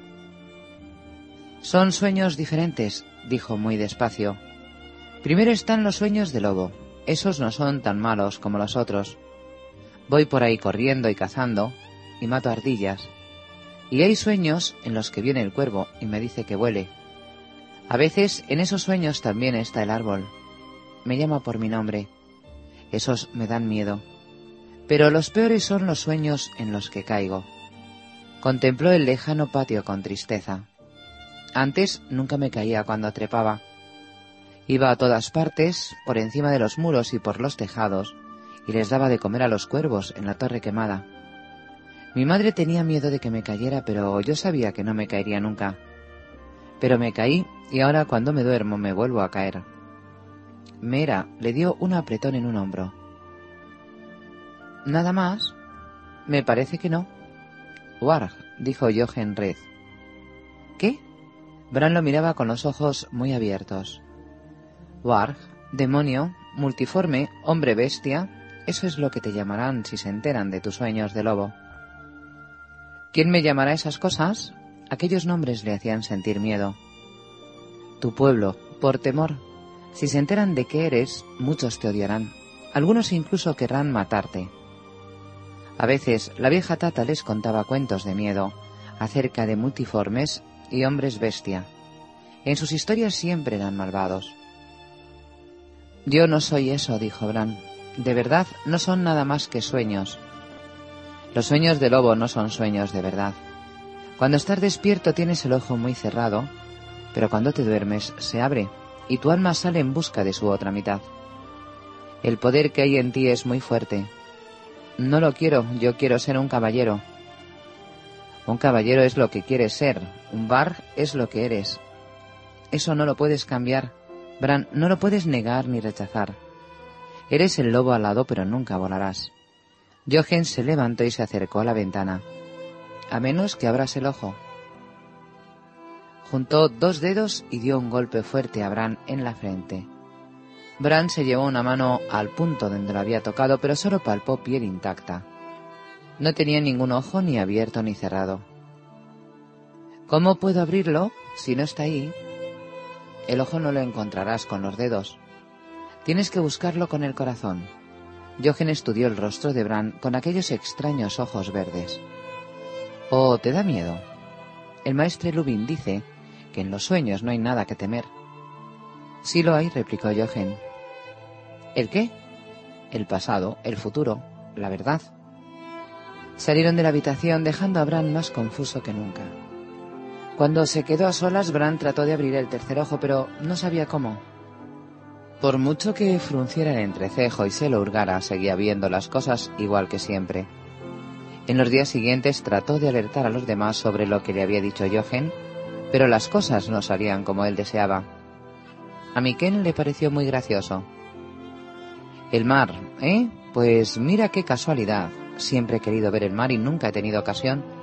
Son sueños diferentes, dijo muy despacio. Primero están los sueños de lobo. Esos no son tan malos como los otros. Voy por ahí corriendo y cazando y mato ardillas. Y hay sueños en los que viene el cuervo y me dice que vuele. A veces en esos sueños también está el árbol. Me llama por mi nombre. Esos me dan miedo. Pero los peores son los sueños en los que caigo. Contempló el lejano patio con tristeza. Antes nunca me caía cuando trepaba. Iba a todas partes, por encima de los muros y por los tejados, y les daba de comer a los cuervos en la torre quemada. Mi madre tenía miedo de que me cayera, pero yo sabía que no me caería nunca. Pero me caí y ahora cuando me duermo me vuelvo a caer. Mera le dio un apretón en un hombro. ¿Nada más? Me parece que no. Warg, dijo Jochen Red. ¿Qué? Bran lo miraba con los ojos muy abiertos. Warg, demonio, multiforme, hombre bestia, eso es lo que te llamarán si se enteran de tus sueños de lobo. ¿Quién me llamará esas cosas? Aquellos nombres le hacían sentir miedo. Tu pueblo, por temor. Si se enteran de que eres, muchos te odiarán. Algunos incluso querrán matarte. A veces la vieja Tata les contaba cuentos de miedo acerca de multiformes y hombres bestia. En sus historias siempre eran malvados. Yo no soy eso, dijo Bran. De verdad, no son nada más que sueños. Los sueños de lobo no son sueños de verdad. Cuando estás despierto tienes el ojo muy cerrado, pero cuando te duermes se abre y tu alma sale en busca de su otra mitad. El poder que hay en ti es muy fuerte. No lo quiero, yo quiero ser un caballero. Un caballero es lo que quieres ser, un bar es lo que eres. Eso no lo puedes cambiar, Bran, no lo puedes negar ni rechazar. Eres el lobo alado, pero nunca volarás. Jochen se levantó y se acercó a la ventana. A menos que abras el ojo. Juntó dos dedos y dio un golpe fuerte a Bran en la frente. Bran se llevó una mano al punto donde lo había tocado, pero solo palpó piel intacta. No tenía ningún ojo ni abierto ni cerrado. ¿Cómo puedo abrirlo si no está ahí? El ojo no lo encontrarás con los dedos. Tienes que buscarlo con el corazón. Jochen estudió el rostro de Bran con aquellos extraños ojos verdes. ¿O te da miedo? El maestre Lubin dice que en los sueños no hay nada que temer. Sí lo hay, replicó Jochen. ¿El qué? El pasado, el futuro, la verdad. Salieron de la habitación dejando a Bran más confuso que nunca. Cuando se quedó a solas, Bran trató de abrir el tercer ojo, pero no sabía cómo. Por mucho que frunciera el entrecejo y se lo hurgara, seguía viendo las cosas igual que siempre. En los días siguientes trató de alertar a los demás sobre lo que le había dicho Jochen, pero las cosas no salían como él deseaba. A Miquel le pareció muy gracioso. El mar, ¿eh? Pues mira qué casualidad. Siempre he querido ver el mar y nunca he tenido ocasión.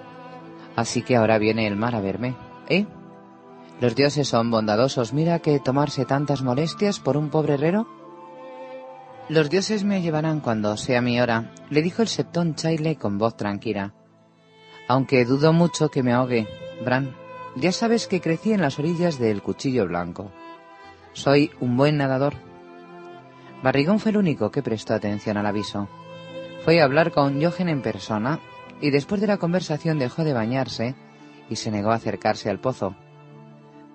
Así que ahora viene el mar a verme, ¿eh? Los dioses son bondadosos. Mira que tomarse tantas molestias por un pobre herrero. Los dioses me llevarán cuando sea mi hora, le dijo el septón Chaile con voz tranquila. Aunque dudo mucho que me ahogue, Bran. Ya sabes que crecí en las orillas del cuchillo blanco. Soy un buen nadador. Barrigón fue el único que prestó atención al aviso. Fue a hablar con Jochen en persona y después de la conversación dejó de bañarse y se negó a acercarse al pozo.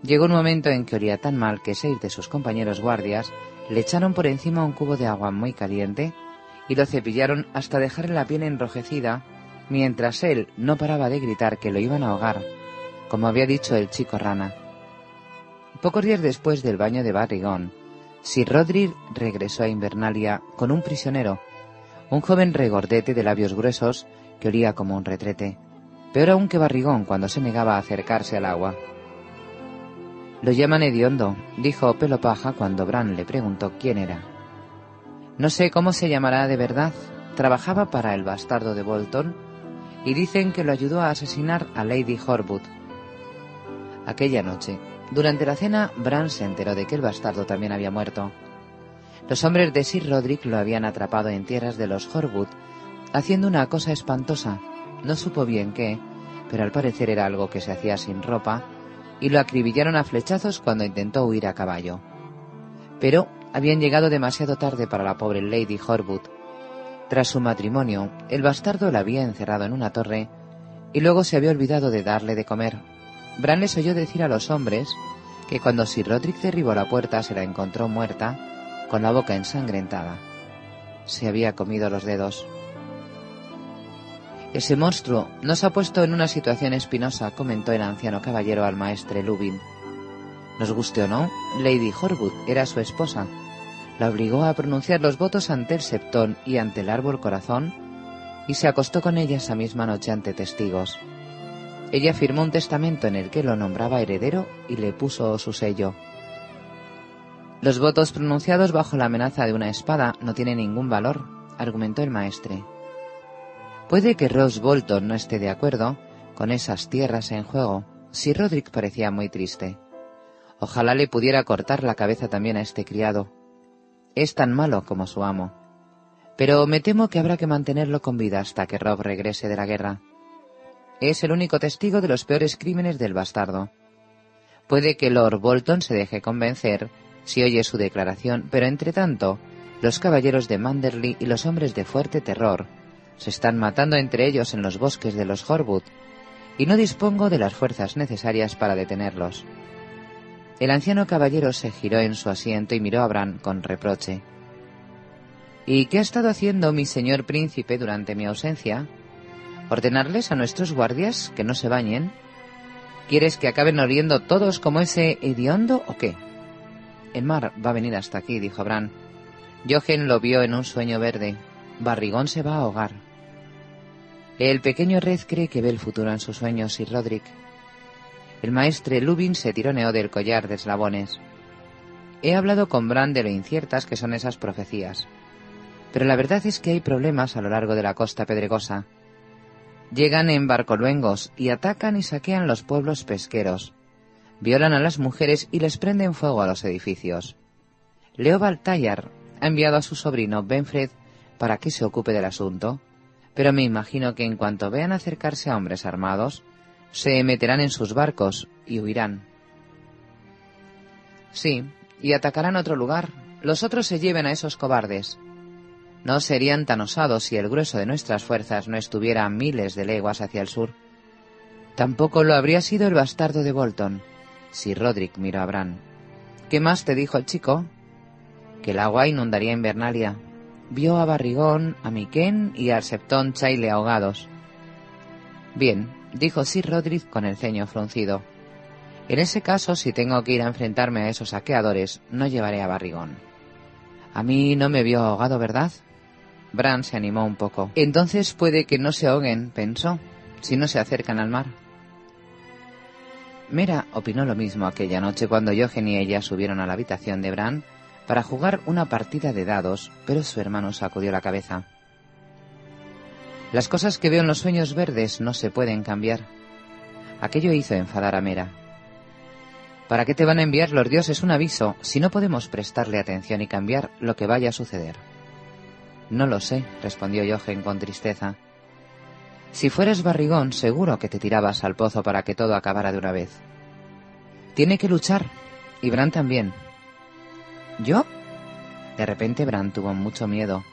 Llegó un momento en que olía tan mal que seis de sus compañeros guardias le echaron por encima un cubo de agua muy caliente y lo cepillaron hasta dejarle la piel enrojecida, mientras él no paraba de gritar que lo iban a ahogar, como había dicho el chico rana. Pocos días después del baño de Barrigón, Sir Rodri regresó a Invernalia con un prisionero, un joven regordete de labios gruesos que olía como un retrete, peor aún que Barrigón cuando se negaba a acercarse al agua. Lo llaman hediondo, dijo Pelo Paja cuando Bran le preguntó quién era. No sé cómo se llamará de verdad. Trabajaba para el bastardo de Bolton y dicen que lo ayudó a asesinar a Lady Horwood. Aquella noche, durante la cena, Bran se enteró de que el bastardo también había muerto. Los hombres de Sir Roderick lo habían atrapado en tierras de los Horwood, haciendo una cosa espantosa. No supo bien qué, pero al parecer era algo que se hacía sin ropa, y lo acribillaron a flechazos cuando intentó huir a caballo. Pero habían llegado demasiado tarde para la pobre Lady Horwood. Tras su matrimonio, el bastardo la había encerrado en una torre y luego se había olvidado de darle de comer, Bran les oyó decir a los hombres que cuando Sir Roderick derribó la puerta se la encontró muerta, con la boca ensangrentada. Se había comido los dedos. Ese monstruo nos ha puesto en una situación espinosa, comentó el anciano caballero al maestre Lubin. Nos guste o no, Lady Horwood era su esposa. La obligó a pronunciar los votos ante el septón y ante el árbol corazón, y se acostó con ella esa misma noche ante testigos. Ella firmó un testamento en el que lo nombraba heredero y le puso su sello. Los votos pronunciados bajo la amenaza de una espada no tienen ningún valor, argumentó el maestre. Puede que Ross Bolton no esté de acuerdo con esas tierras en juego, si Roderick parecía muy triste. Ojalá le pudiera cortar la cabeza también a este criado. Es tan malo como su amo. Pero me temo que habrá que mantenerlo con vida hasta que Rob regrese de la guerra. Es el único testigo de los peores crímenes del bastardo. Puede que Lord Bolton se deje convencer si oye su declaración, pero entre tanto, los caballeros de Manderley y los hombres de fuerte terror se están matando entre ellos en los bosques de los Horwood, y no dispongo de las fuerzas necesarias para detenerlos. El anciano caballero se giró en su asiento y miró a Bran con reproche. ¿Y qué ha estado haciendo mi señor príncipe durante mi ausencia? ¿Ordenarles a nuestros guardias que no se bañen? ¿Quieres que acaben oliendo todos como ese hediondo o qué? El mar va a venir hasta aquí, dijo Bran. Jochen lo vio en un sueño verde. Barrigón se va a ahogar. El pequeño Red cree que ve el futuro en sus sueños y Roderick el maestre Lubin se tironeó del collar de eslabones. He hablado con Bran de lo inciertas que son esas profecías. Pero la verdad es que hay problemas a lo largo de la costa pedregosa. Llegan en barcoluengos y atacan y saquean los pueblos pesqueros. Violan a las mujeres y les prenden fuego a los edificios. Leo Baltayar ha enviado a su sobrino Benfred para que se ocupe del asunto, pero me imagino que en cuanto vean acercarse a hombres armados, se meterán en sus barcos y huirán. Sí, y atacarán otro lugar. Los otros se lleven a esos cobardes. No serían tan osados si el grueso de nuestras fuerzas no estuviera a miles de leguas hacia el sur. Tampoco lo habría sido el bastardo de Bolton, si Roderick miró a Bran. ¿Qué más te dijo el chico? Que el agua inundaría Invernalia. Vio a Barrigón, a Miquén y al Septón Chaile ahogados. Bien, dijo Sir Roderick con el ceño fruncido. En ese caso, si tengo que ir a enfrentarme a esos saqueadores, no llevaré a Barrigón. A mí no me vio ahogado, ¿verdad? Bran se animó un poco. Entonces puede que no se ahoguen, pensó, si no se acercan al mar. Mera opinó lo mismo aquella noche cuando Jochen y ella subieron a la habitación de Bran para jugar una partida de dados, pero su hermano sacudió la cabeza. Las cosas que veo en los sueños verdes no se pueden cambiar. Aquello hizo enfadar a Mera. ¿Para qué te van a enviar los dioses un aviso si no podemos prestarle atención y cambiar lo que vaya a suceder? No lo sé, respondió Jochen con tristeza. Si fueras barrigón, seguro que te tirabas al pozo para que todo acabara de una vez. Tiene que luchar, y Bran también. ¿Yo? De repente Bran tuvo mucho miedo.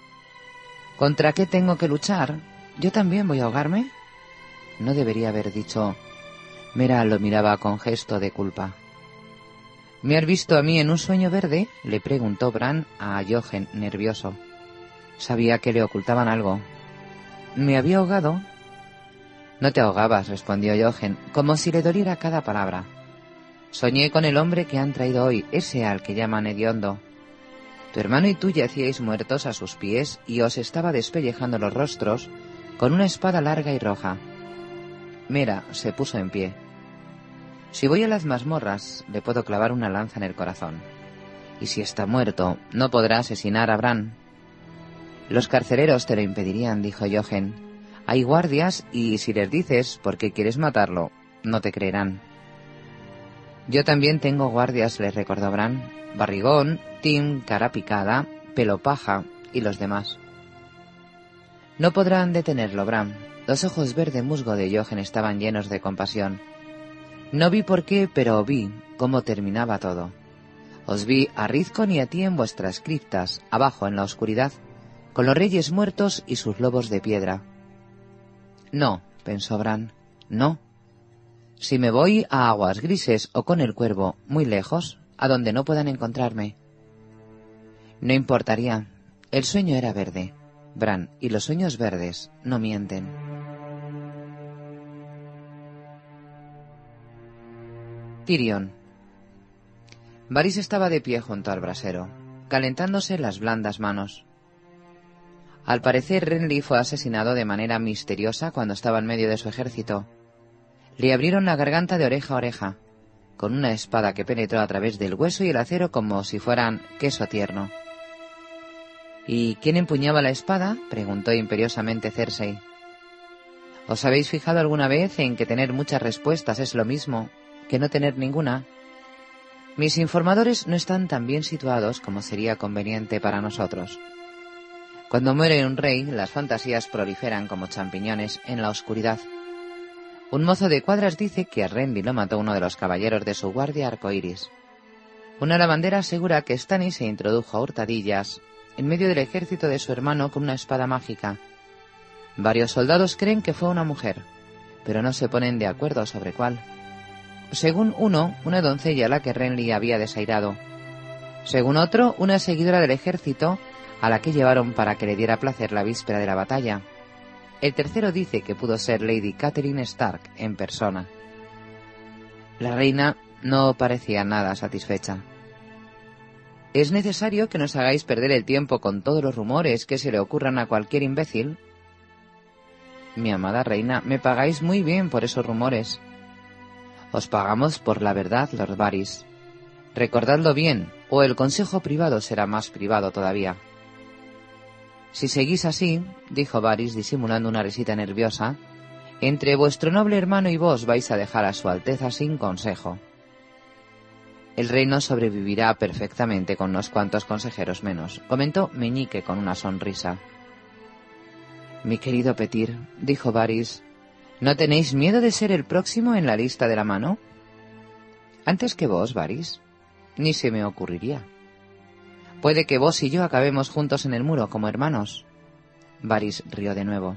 ¿Contra qué tengo que luchar? ¿Yo también voy a ahogarme? No debería haber dicho. Mera lo miraba con gesto de culpa. ¿Me has visto a mí en un sueño verde? le preguntó Bran a Jochen, nervioso. Sabía que le ocultaban algo. ¿Me había ahogado? No te ahogabas, respondió Jochen, como si le doliera cada palabra. Soñé con el hombre que han traído hoy, ese al que llaman hediondo. Tu hermano y tú yacíais muertos a sus pies y os estaba despellejando los rostros con una espada larga y roja. Mira, se puso en pie. Si voy a las mazmorras, le puedo clavar una lanza en el corazón. Y si está muerto, no podrá asesinar a Bran. Los carceleros te lo impedirían, dijo Jochen. Hay guardias y si les dices por qué quieres matarlo, no te creerán. Yo también tengo guardias, les recordó Bran. Barrigón, Tim, Cara Picada, Pelo Paja y los demás. No podrán detenerlo, Bram. Los ojos verde musgo de Jochen estaban llenos de compasión. No vi por qué, pero vi cómo terminaba todo. Os vi a Rizcon y a ti en vuestras criptas, abajo en la oscuridad, con los reyes muertos y sus lobos de piedra. No, pensó Bran, no. Si me voy a aguas grises o con el cuervo, muy lejos, a donde no puedan encontrarme. No importaría. El sueño era verde. Bran y los sueños verdes no mienten. Tyrion. Varys estaba de pie junto al brasero, calentándose las blandas manos. Al parecer, Renly fue asesinado de manera misteriosa cuando estaba en medio de su ejército. Le abrieron la garganta de oreja a oreja. con una espada que penetró a través del hueso y el acero como si fueran queso tierno. ¿Y quién empuñaba la espada? preguntó imperiosamente Cersei. ¿Os habéis fijado alguna vez en que tener muchas respuestas es lo mismo que no tener ninguna? Mis informadores no están tan bien situados como sería conveniente para nosotros. Cuando muere un rey, las fantasías proliferan como champiñones en la oscuridad. Un mozo de cuadras dice que a Renly lo mató uno de los caballeros de su guardia arcoíris. Una lavandera asegura que Stannis se introdujo a hurtadillas en medio del ejército de su hermano con una espada mágica. Varios soldados creen que fue una mujer, pero no se ponen de acuerdo sobre cuál. Según uno, una doncella a la que Renly había desairado. Según otro, una seguidora del ejército a la que llevaron para que le diera placer la víspera de la batalla. El tercero dice que pudo ser Lady Catherine Stark en persona. La reina no parecía nada satisfecha. ¿Es necesario que nos hagáis perder el tiempo con todos los rumores que se le ocurran a cualquier imbécil? Mi amada reina, me pagáis muy bien por esos rumores. Os pagamos por la verdad, Lord Varys. Recordadlo bien, o el consejo privado será más privado todavía. Si seguís así, dijo Varys disimulando una risita nerviosa, entre vuestro noble hermano y vos vais a dejar a su Alteza sin consejo. El reino sobrevivirá perfectamente con unos cuantos consejeros menos, comentó Meñique con una sonrisa. Mi querido Petir, dijo Varys, ¿no tenéis miedo de ser el próximo en la lista de la mano? Antes que vos, Varys. Ni se me ocurriría. Puede que vos y yo acabemos juntos en el muro como hermanos. Varys rió de nuevo.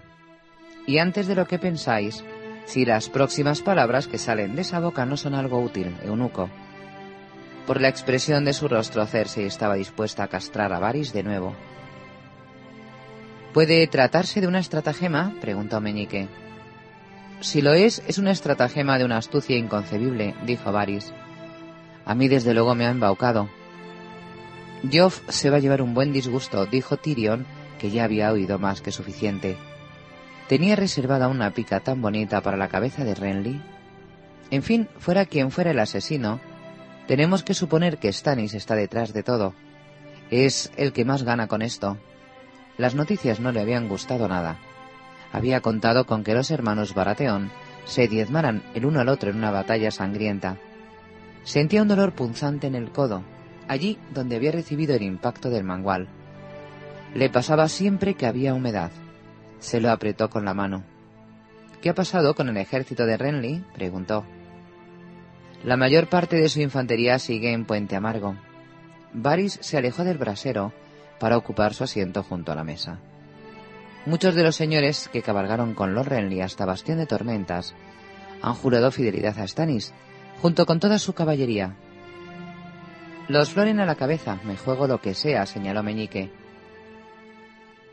Y antes de lo que pensáis, si las próximas palabras que salen de esa boca no son algo útil, eunuco. Por la expresión de su rostro, Cersei estaba dispuesta a castrar a Varys de nuevo. ¿Puede tratarse de una estratagema? preguntó Meñique. Si lo es, es una estratagema de una astucia inconcebible, dijo Varys. A mí desde luego me ha embaucado. Joff se va a llevar un buen disgusto, dijo Tyrion, que ya había oído más que suficiente. Tenía reservada una pica tan bonita para la cabeza de Renly. En fin, fuera quien fuera el asesino, tenemos que suponer que Stannis está detrás de todo. Es el que más gana con esto. Las noticias no le habían gustado nada. Había contado con que los hermanos Baratheon se diezmaran el uno al otro en una batalla sangrienta. Sentía un dolor punzante en el codo, allí donde había recibido el impacto del mangual. Le pasaba siempre que había humedad. Se lo apretó con la mano. ¿Qué ha pasado con el ejército de Renly? preguntó. La mayor parte de su infantería sigue en Puente Amargo. Varys se alejó del brasero para ocupar su asiento junto a la mesa. Muchos de los señores que cabalgaron con los Renly hasta Bastión de Tormentas han jurado fidelidad a Stannis, junto con toda su caballería, los floren a la cabeza, me juego lo que sea, señaló Meñique.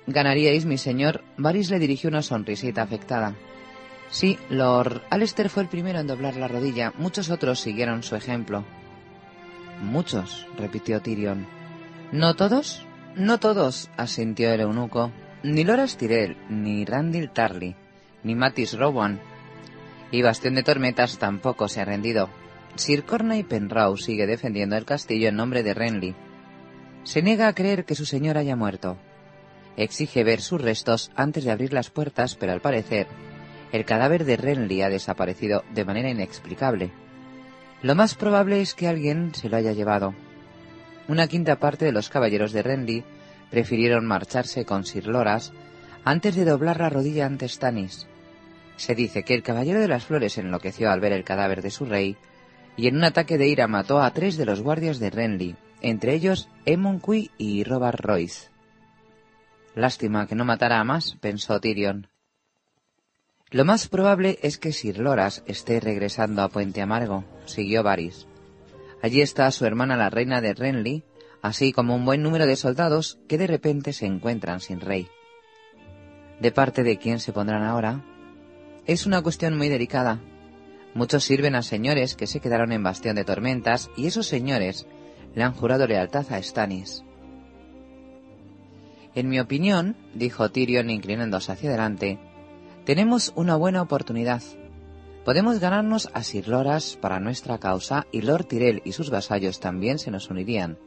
Ganaríais, mi señor. Varys le dirigió una sonrisita afectada. Sí, Lord Alester fue el primero en doblar la rodilla. Muchos otros siguieron su ejemplo. Muchos, repitió Tyrion. ¿No todos? No todos, asintió el eunuco. Ni Loras Tyrell, ni Randall Tarly, ni Matis Rowan. Y Bastión de Tormentas tampoco se ha rendido. Sir Corney Penrose sigue defendiendo el castillo en nombre de Renly. Se niega a creer que su señor haya muerto. Exige ver sus restos antes de abrir las puertas, pero al parecer, el cadáver de Renly ha desaparecido de manera inexplicable. Lo más probable es que alguien se lo haya llevado. Una quinta parte de los caballeros de Renly prefirieron marcharse con Sir Loras antes de doblar la rodilla ante Stannis. Se dice que el caballero de las flores enloqueció al ver el cadáver de su rey y en un ataque de ira mató a tres de los guardias de Renly, entre ellos Aemon Cui y Robert Royce. Lástima que no matara a más, pensó Tyrion. Lo más probable es que Sir Loras esté regresando a Puente Amargo, siguió Varys. Allí está su hermana la reina de Renly, así como un buen número de soldados que de repente se encuentran sin rey. ¿De parte de quién se pondrán ahora? Es una cuestión muy delicada, Muchos sirven a señores que se quedaron en Bastión de Tormentas y esos señores le han jurado lealtad a Stannis. En mi opinión, dijo Tyrion inclinándose hacia adelante, tenemos una buena oportunidad. Podemos ganarnos a Sir Loras para nuestra causa y Lord Tyrell y sus vasallos también se nos unirían.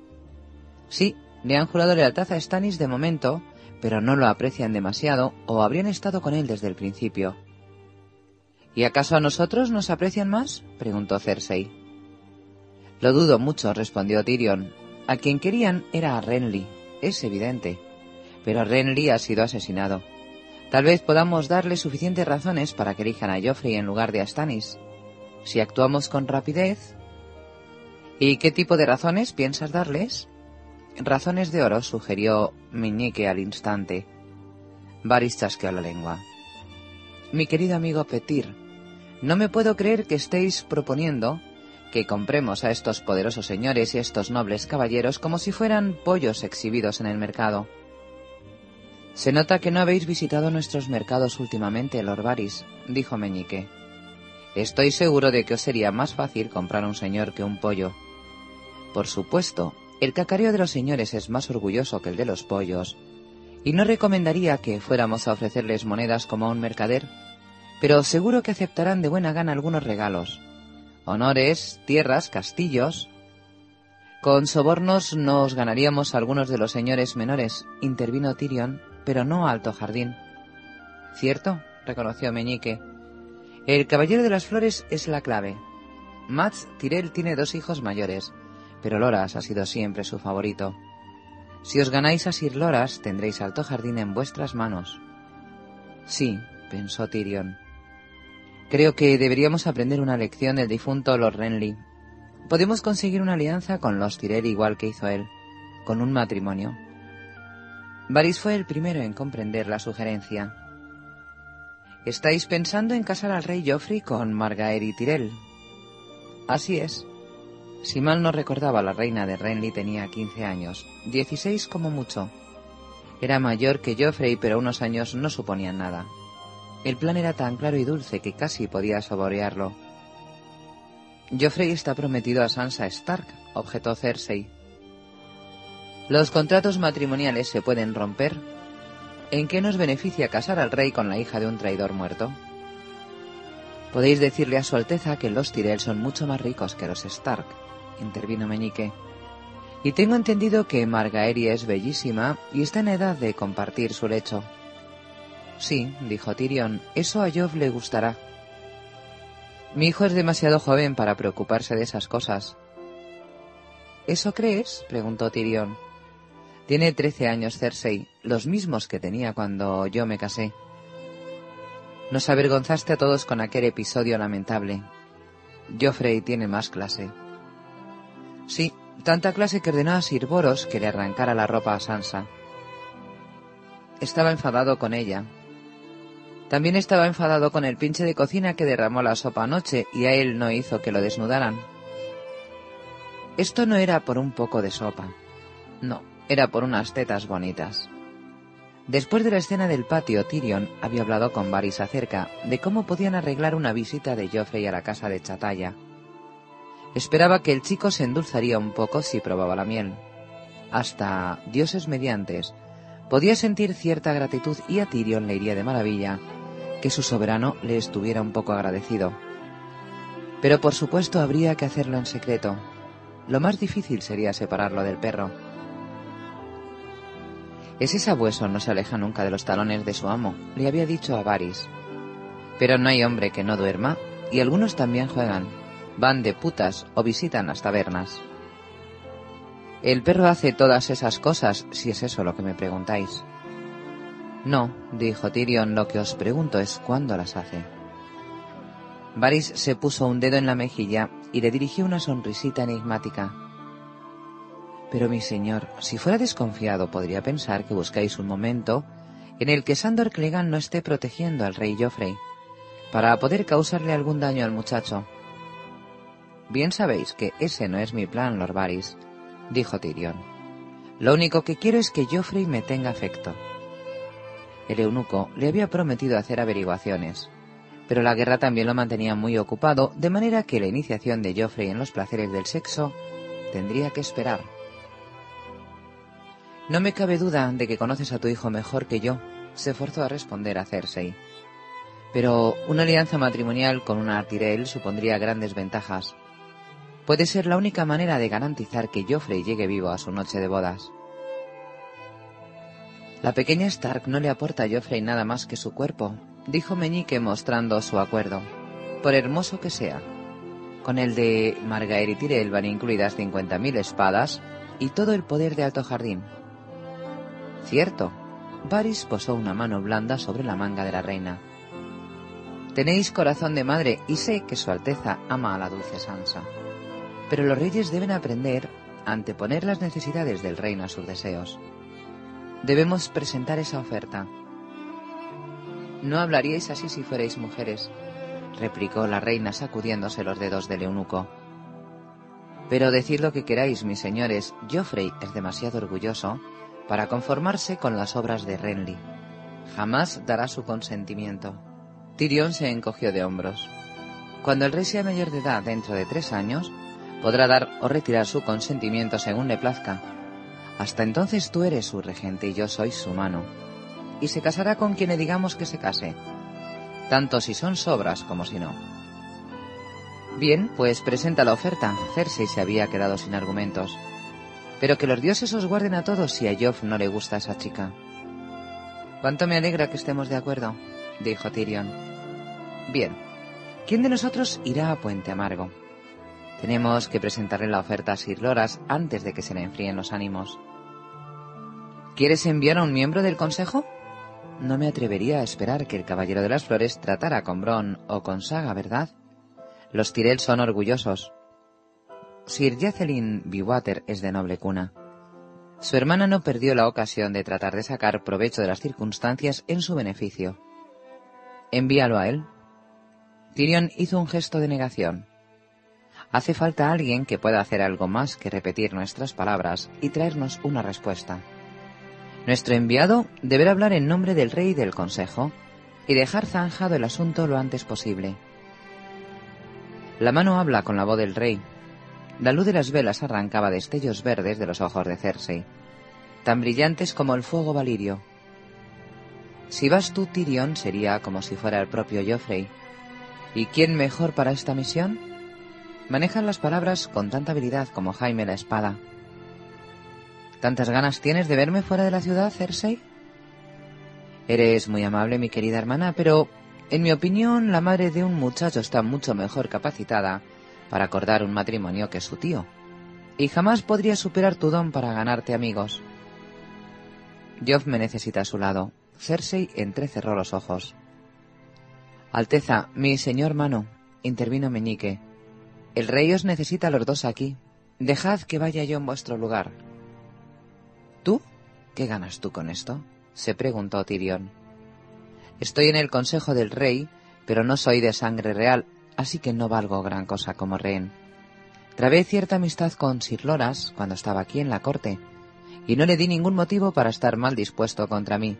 Sí, le han jurado lealtad a Stannis de momento, pero no lo aprecian demasiado o habrían estado con él desde el principio. ¿Y acaso a nosotros nos aprecian más? preguntó Cersei. Lo dudo mucho, respondió Tyrion. A quien querían era a Renly, es evidente. Pero Renly ha sido asesinado. Tal vez podamos darle suficientes razones para que elijan a Joffrey en lugar de a Stannis. Si actuamos con rapidez. ¿Y qué tipo de razones piensas darles? Razones de oro, sugirió Meñique al instante. Varys chasqueó la lengua. Mi querido amigo Petir, no me puedo creer que estéis proponiendo que compremos a estos poderosos señores y a estos nobles caballeros como si fueran pollos exhibidos en el mercado. Se nota que no habéis visitado nuestros mercados últimamente, Lord Varys, dijo Meñique. Estoy seguro de que os sería más fácil comprar un señor que un pollo. Por supuesto, el cacareo de los señores es más orgulloso que el de los pollos, y no recomendaría que fuéramos a ofrecerles monedas como a un mercader, pero seguro que aceptarán de buena gana algunos regalos. Honores, tierras, castillos. Con sobornos nos ganaríamos algunos de los señores menores, intervino Tyrion, pero no Alto Jardín. Cierto, reconoció Meñique. El Caballero de las Flores es la clave. Mats Tyrell tiene dos hijos mayores, pero Loras ha sido siempre su favorito. Si os ganáis a Sir Loras, tendréis Alto Jardín en vuestras manos. Sí, pensó Tyrion. Creo que deberíamos aprender una lección del difunto Lord Renly. Podemos conseguir una alianza con los Tyrell igual que hizo él, con un matrimonio. Varys fue el primero en comprender la sugerencia. Estáis pensando en casar al rey Joffrey con Margaery Tyrell. Así es. Si mal no recordaba, la reina de Renly tenía 15 años, 16 como mucho. Era mayor que Joffrey, pero unos años no suponían nada. El plan era tan claro y dulce que casi podía saborearlo. Joffrey está prometido a Sansa Stark, objetó Cersei. Los contratos matrimoniales se pueden romper. ¿En qué nos beneficia casar al rey con la hija de un traidor muerto? Podéis decirle a su Alteza que los Tyrell son mucho más ricos que los Stark, intervino Meñique. Y tengo entendido que Margaery es bellísima y está en edad de compartir su lecho. Sí, dijo Tyrion, eso a Joff le gustará. Mi hijo es demasiado joven para preocuparse de esas cosas. ¿Eso crees? preguntó Tyrion. Tiene trece años Cersei, los mismos que tenía cuando yo me casé. Nos avergonzaste a todos con aquel episodio lamentable. Joffrey tiene más clase. Sí, tanta clase que ordenó a Sir Boros que le arrancara la ropa a Sansa. Estaba enfadado con ella. También estaba enfadado con el pinche de cocina que derramó la sopa anoche y a él no hizo que lo desnudaran. Esto no era por un poco de sopa. No, era por unas tetas bonitas. Después de la escena del patio, Tyrion había hablado con Varys acerca de cómo podían arreglar una visita de Joffrey a la casa de Chatalla. Esperaba que el chico se endulzaría un poco si probaba la miel. Hasta, dioses mediantes, podía sentir cierta gratitud y a Tyrion le iría de maravilla que su soberano le estuviera un poco agradecido. Pero por supuesto habría que hacerlo en secreto. Lo más difícil sería separarlo del perro. Ese sabueso no se aleja nunca de los talones de su amo, le había dicho a Varys. Pero no hay hombre que no duerma, y algunos también juegan, van de putas o visitan las tabernas. El perro hace todas esas cosas, si es eso lo que me preguntáis. No, dijo Tyrion, lo que os pregunto es cuándo las hace. Varys se puso un dedo en la mejilla y le dirigió una sonrisita enigmática. Pero mi señor, si fuera desconfiado, podría pensar que buscáis un momento en el que Sandor Clegane no esté protegiendo al rey Joffrey, para poder causarle algún daño al muchacho. Bien sabéis que ese no es mi plan, Lord Varys, dijo Tyrion. Lo único que quiero es que Joffrey me tenga afecto. El eunuco le había prometido hacer averiguaciones, pero la guerra también lo mantenía muy ocupado, de manera que la iniciación de Joffrey en los placeres del sexo tendría que esperar. No me cabe duda de que conoces a tu hijo mejor que yo, se forzó a responder a Cersei. Pero una alianza matrimonial con una Tyrell supondría grandes ventajas. Puede ser la única manera de garantizar que Joffrey llegue vivo a su noche de bodas. La pequeña Stark no le aporta a Joffrey nada más que su cuerpo, dijo Meñique mostrando su acuerdo, por hermoso que sea. Con el de Margaery van incluidas 50.000 espadas y todo el poder de Alto Jardín. Cierto, Varys posó una mano blanda sobre la manga de la reina. Tenéis corazón de madre y sé que Su Alteza ama a la dulce Sansa. Pero los reyes deben aprender a anteponer las necesidades del reino a sus deseos. Debemos presentar esa oferta. No hablaríais así si fuerais mujeres, replicó la reina sacudiéndose los dedos del eunuco. Pero decid lo que queráis, mis señores, Geoffrey es demasiado orgulloso para conformarse con las obras de Renly. Jamás dará su consentimiento. Tyrion se encogió de hombros. Cuando el rey sea mayor de edad dentro de tres años, podrá dar o retirar su consentimiento según le plazca. Hasta entonces tú eres su regente y yo soy su mano. Y se casará con quien le digamos que se case, tanto si son sobras como si no. Bien, pues presenta la oferta. Cersei se había quedado sin argumentos. Pero que los dioses os guarden a todos si a Joff no le gusta esa chica. Cuánto me alegra que estemos de acuerdo, dijo Tyrion. Bien, ¿quién de nosotros irá a Puente Amargo? Tenemos que presentarle la oferta a Sir Loras antes de que se le enfríen los ánimos. ¿Quieres enviar a un miembro del Consejo? No me atrevería a esperar que el Caballero de las Flores tratara con Bron o con Saga, ¿verdad? Los Tyrell son orgullosos. Sir Jacqueline Bywater es de noble cuna. Su hermana no perdió la ocasión de tratar de sacar provecho de las circunstancias en su beneficio. Envíalo a él. Tyrion hizo un gesto de negación. Hace falta alguien que pueda hacer algo más que repetir nuestras palabras y traernos una respuesta. Nuestro enviado deberá hablar en nombre del rey y del consejo y dejar zanjado el asunto lo antes posible. La mano habla con la voz del rey. La luz de las velas arrancaba destellos verdes de los ojos de Cersei, tan brillantes como el fuego valirio. Si vas tú, Tyrion, sería como si fuera el propio Joffrey. ¿Y quién mejor para esta misión? Manejan las palabras con tanta habilidad como Jaime la espada. ¿Tantas ganas tienes de verme fuera de la ciudad, Cersei? Eres muy amable, mi querida hermana, pero, en mi opinión, la madre de un muchacho está mucho mejor capacitada para acordar un matrimonio que su tío, y jamás podría superar tu don para ganarte amigos. Joff me necesita a su lado. Cersei entrecerró los ojos. Alteza, mi señor mano, intervino Meñique. El rey os necesita a los dos aquí. Dejad que vaya yo en vuestro lugar. ¿Tú? ¿Qué ganas tú con esto? se preguntó Tyrion. Estoy en el consejo del rey, pero no soy de sangre real, así que no valgo gran cosa como rehén. Trabé cierta amistad con Sir Loras cuando estaba aquí en la corte, y no le di ningún motivo para estar mal dispuesto contra mí.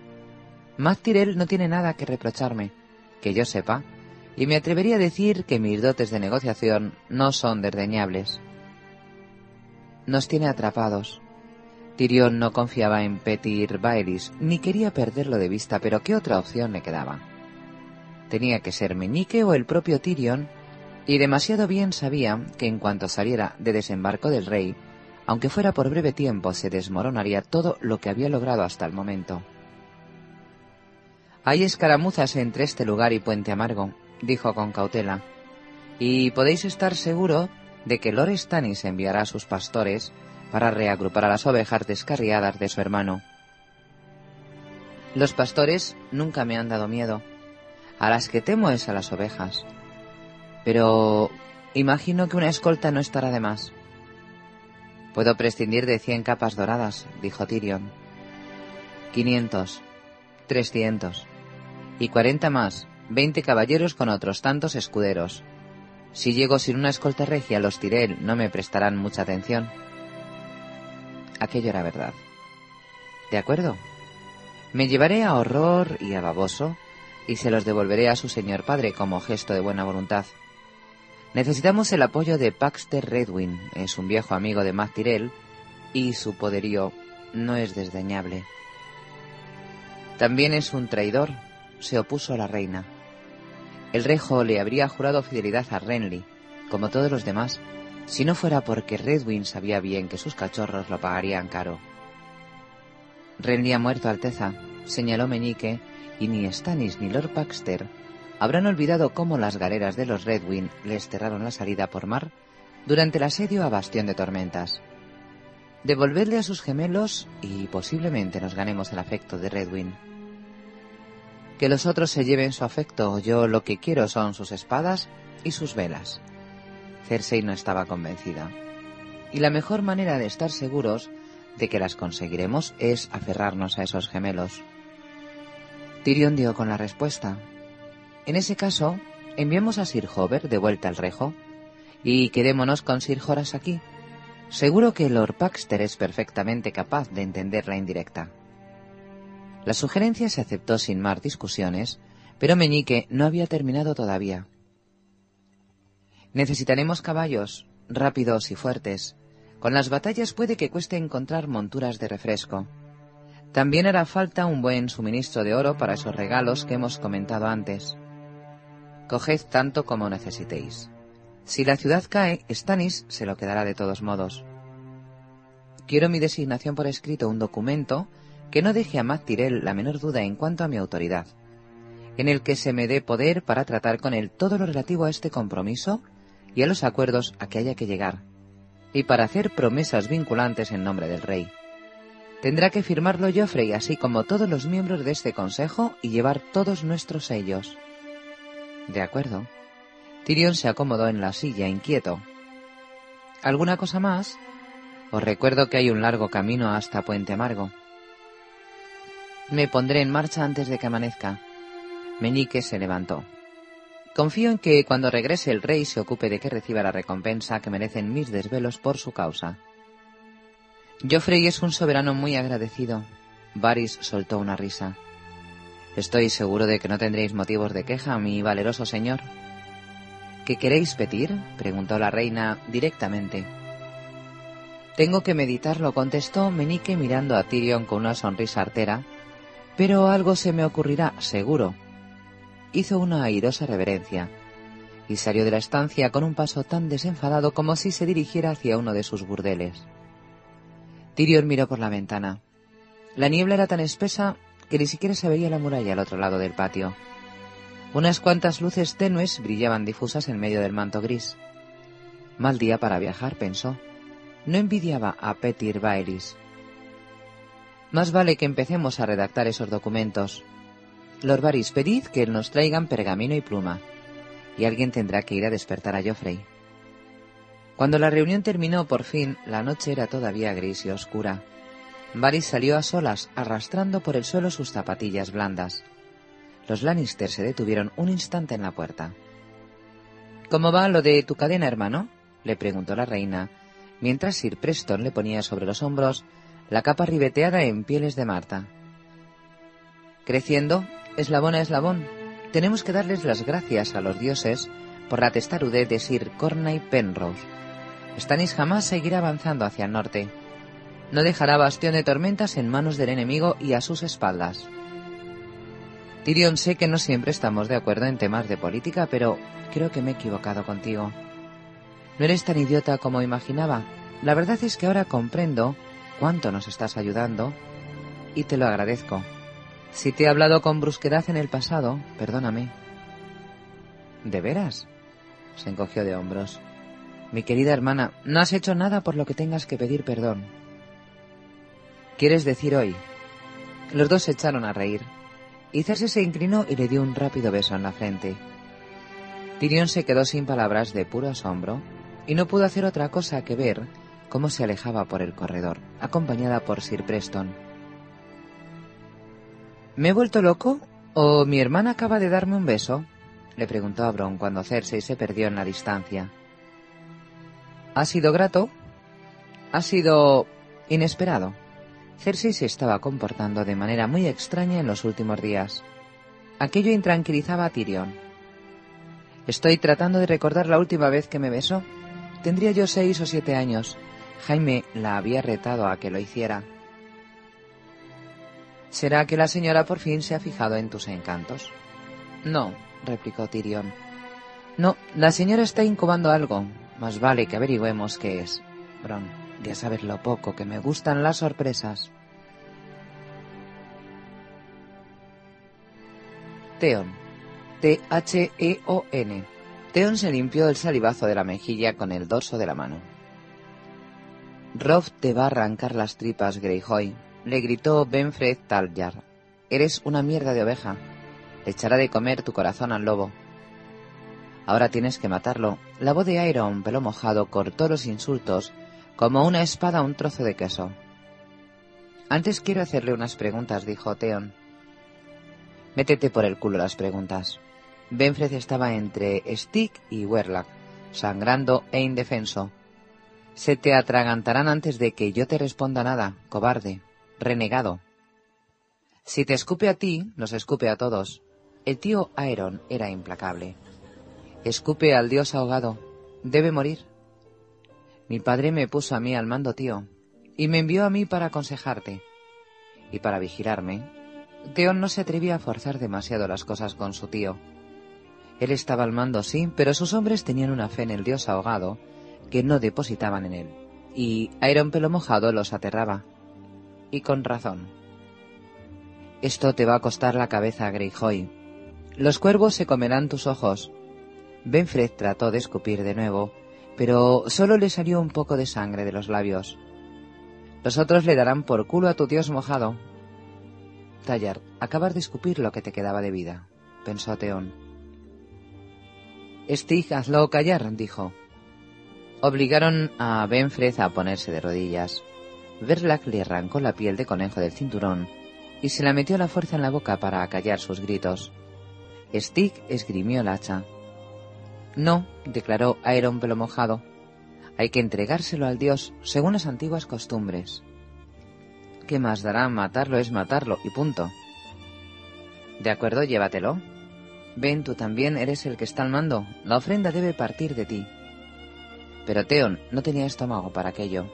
Matt Tyrell no tiene nada que reprocharme, que yo sepa, y me atrevería a decir que mis dotes de negociación no son desdeñables. Nos tiene atrapados, Tyrion no confiaba en Petir Baelis, ni quería perderlo de vista, pero ¿qué otra opción le quedaba? Tenía que ser Meñique o el propio Tyrion, y demasiado bien sabía que en cuanto saliera de desembarco del rey, aunque fuera por breve tiempo, se desmoronaría todo lo que había logrado hasta el momento. Hay escaramuzas entre este lugar y Puente Amargo, dijo con cautela, y podéis estar seguro de que Lord Stannis enviará a sus pastores para reagrupar a las ovejas descarriadas de su hermano. Los pastores nunca me han dado miedo. A las que temo es a las ovejas. Pero imagino que una escolta no estará de más. Puedo prescindir de cien capas doradas, dijo Tyrion. Quinientos, trescientos, y cuarenta más, veinte caballeros con otros tantos escuderos. Si llego sin una escolta regia, los Tyrell no me prestarán mucha atención aquello era verdad. De acuerdo. Me llevaré a Horror y a Baboso y se los devolveré a su señor padre como gesto de buena voluntad. Necesitamos el apoyo de Paxter Redwin, es un viejo amigo de Matt y su poderío no es desdeñable. También es un traidor, se opuso a la reina. El rejo le habría jurado fidelidad a Renly, como todos los demás, si no fuera porque Redwin sabía bien que sus cachorros lo pagarían caro. Renly ha muerto, Alteza, señaló Meñique, y ni Stannis ni Lord Baxter habrán olvidado cómo las galeras de los Redwin les cerraron la salida por mar durante el asedio a Bastión de Tormentas. Devolvedle a sus gemelos y posiblemente nos ganemos el afecto de Redwin. Que los otros se lleven su afecto, yo lo que quiero son sus espadas y sus velas. Cersei no estaba convencida. Y la mejor manera de estar seguros de que las conseguiremos es aferrarnos a esos gemelos. Tyrion dio con la respuesta. En ese caso, enviemos a Sir Hover de vuelta al rejo y quedémonos con Sir Horace aquí. Seguro que Lord Baxter es perfectamente capaz de entender la indirecta. La sugerencia se aceptó sin más discusiones, pero Meñique no había terminado todavía. Necesitaremos caballos, rápidos y fuertes. Con las batallas puede que cueste encontrar monturas de refresco. También hará falta un buen suministro de oro para esos regalos que hemos comentado antes. Coged tanto como necesitéis. Si la ciudad cae, Stannis se lo quedará de todos modos. Quiero mi designación por escrito, un documento que no deje a Matt Tyrell la menor duda en cuanto a mi autoridad, en el que se me dé poder para tratar con él todo lo relativo a este compromiso y a los acuerdos a que haya que llegar, y para hacer promesas vinculantes en nombre del rey. Tendrá que firmarlo Joffrey, así como todos los miembros de este consejo, y llevar todos nuestros sellos. De acuerdo. Tyrion se acomodó en la silla, inquieto. ¿Alguna cosa más? Os recuerdo que hay un largo camino hasta Puente Amargo. Me pondré en marcha antes de que amanezca. Meñique se levantó. Confío en que cuando regrese el rey se ocupe de que reciba la recompensa que merecen mis desvelos por su causa. Joffrey es un soberano muy agradecido. Varys soltó una risa. Estoy seguro de que no tendréis motivos de queja, mi valeroso señor. ¿Qué queréis pedir? preguntó la reina directamente. Tengo que meditarlo, contestó Menique mirando a Tyrion con una sonrisa artera. Pero algo se me ocurrirá, seguro. Hizo una airosa reverencia y salió de la estancia con un paso tan desenfadado como si se dirigiera hacia uno de sus burdeles. Tyrion miró por la ventana. La niebla era tan espesa que ni siquiera se veía la muralla al otro lado del patio. Unas cuantas luces tenues brillaban difusas en medio del manto gris. Mal día para viajar, pensó. No envidiaba a Petir Baelis. Más vale que empecemos a redactar esos documentos. Lord Varys, pedid que nos traigan pergamino y pluma, y alguien tendrá que ir a despertar a Joffrey. Cuando la reunión terminó por fin, la noche era todavía gris y oscura. Varys salió a solas, arrastrando por el suelo sus zapatillas blandas. Los Lannister se detuvieron un instante en la puerta. ¿Cómo va lo de tu cadena, hermano? le preguntó la reina, mientras Sir Preston le ponía sobre los hombros la capa ribeteada en pieles de Marta. Creciendo, eslabón a eslabón, tenemos que darles las gracias a los dioses por la testarudez de Sir Corney Penrose. Stannis jamás seguirá avanzando hacia el norte no dejará bastión de tormentas en manos del enemigo y a sus espaldas. Tyrion, sé que no siempre estamos de acuerdo en temas de política, pero creo que me he equivocado contigo. No eres tan idiota como imaginaba. La verdad es que ahora comprendo cuánto nos estás ayudando y te lo agradezco. Si te he hablado con brusquedad en el pasado, perdóname. ¿De veras? Se encogió de hombros. Mi querida hermana, no has hecho nada por lo que tengas que pedir perdón. ¿Quieres decir hoy? Los dos se echaron a reír, y se inclinó y le dio un rápido beso en la frente. Tyrion se quedó sin palabras de puro asombro y no pudo hacer otra cosa que ver cómo se alejaba por el corredor, acompañada por Sir Preston. ¿Me he vuelto loco? ¿O mi hermana acaba de darme un beso? le preguntó a Bron cuando Cersei se perdió en la distancia. ¿Ha sido grato? ¿Ha sido inesperado? Cersei se estaba comportando de manera muy extraña en los últimos días. Aquello intranquilizaba a Tyrion. Estoy tratando de recordar la última vez que me besó. Tendría yo seis o siete años. Jaime la había retado a que lo hiciera. ¿Será que la señora por fin se ha fijado en tus encantos? No, replicó Tyrion. No, la señora está incubando algo. Más vale que averigüemos qué es. Bron, ya sabes lo poco que me gustan las sorpresas. Teon. T-H-E-O-N. Teon se limpió el salivazo de la mejilla con el dorso de la mano. Rob te va a arrancar las tripas, Greyjoy, le gritó Benfred Talyar. Eres una mierda de oveja. Le echará de comer tu corazón al lobo. Ahora tienes que matarlo. La voz de Iron, pelo mojado, cortó los insultos como una espada a un trozo de queso. Antes quiero hacerle unas preguntas, dijo Theon. Métete por el culo las preguntas. Benfred estaba entre Stick y Werlach, sangrando e indefenso. Se te atragantarán antes de que yo te responda nada, cobarde, renegado. Si te escupe a ti, nos escupe a todos. El tío Aeron era implacable. Escupe al dios ahogado. Debe morir. Mi padre me puso a mí al mando, tío, y me envió a mí para aconsejarte y para vigilarme. Teón no se atrevía a forzar demasiado las cosas con su tío. Él estaba al mando, sí, pero sus hombres tenían una fe en el dios ahogado que no depositaban en él, y Iron Pelo Mojado los aterraba. Y con razón. Esto te va a costar la cabeza, Greyjoy. Los cuervos se comerán tus ojos, Benfred trató de escupir de nuevo, pero solo le salió un poco de sangre de los labios. Los otros le darán por culo a tu dios mojado. Tallar, acabas de escupir lo que te quedaba de vida, pensó Teón. Stig, hazlo callar, dijo. Obligaron a Benfred a ponerse de rodillas. Verlac le arrancó la piel de conejo del cinturón y se la metió a la fuerza en la boca para acallar sus gritos. Stig esgrimió el hacha. No, declaró Aeron pelo mojado. Hay que entregárselo al dios según las antiguas costumbres. ¿Qué más dará? Matarlo es matarlo y punto. De acuerdo, llévatelo. Ven, tú también eres el que está al mando. La ofrenda debe partir de ti. Pero Teon no tenía estómago para aquello.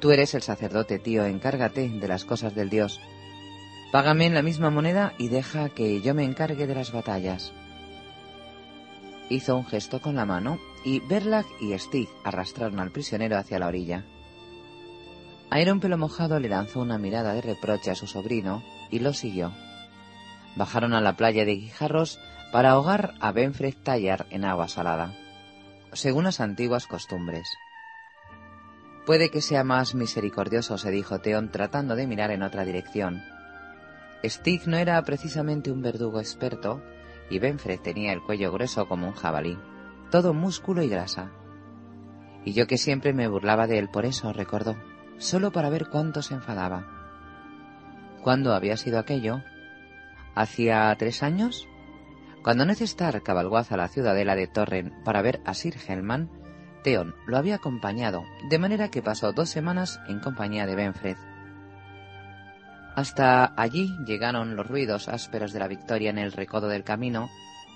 Tú eres el sacerdote, tío, encárgate de las cosas del dios. Págame en la misma moneda y deja que yo me encargue de las batallas. Hizo un gesto con la mano y Berlag y Stig arrastraron al prisionero hacia la orilla. Iron Pelo Mojado le lanzó una mirada de reproche a su sobrino y lo siguió. Bajaron a la playa de Guijarros para ahogar a Benfred Tallar en agua salada, según las antiguas costumbres. Puede que sea más misericordioso, se dijo Teón tratando de mirar en otra dirección. Stig no era precisamente un verdugo experto, y Benfred tenía el cuello grueso como un jabalí, todo músculo y grasa. Y yo que siempre me burlaba de él por eso, recordó, solo para ver cuánto se enfadaba. ¿Cuándo había sido aquello? ¿Hacía tres años? Cuando Necestar cabalgó hacia la ciudadela de Torren para ver a Sir Helman, Theon lo había acompañado, de manera que pasó dos semanas en compañía de Benfred. Hasta allí llegaron los ruidos ásperos de la victoria en el recodo del camino,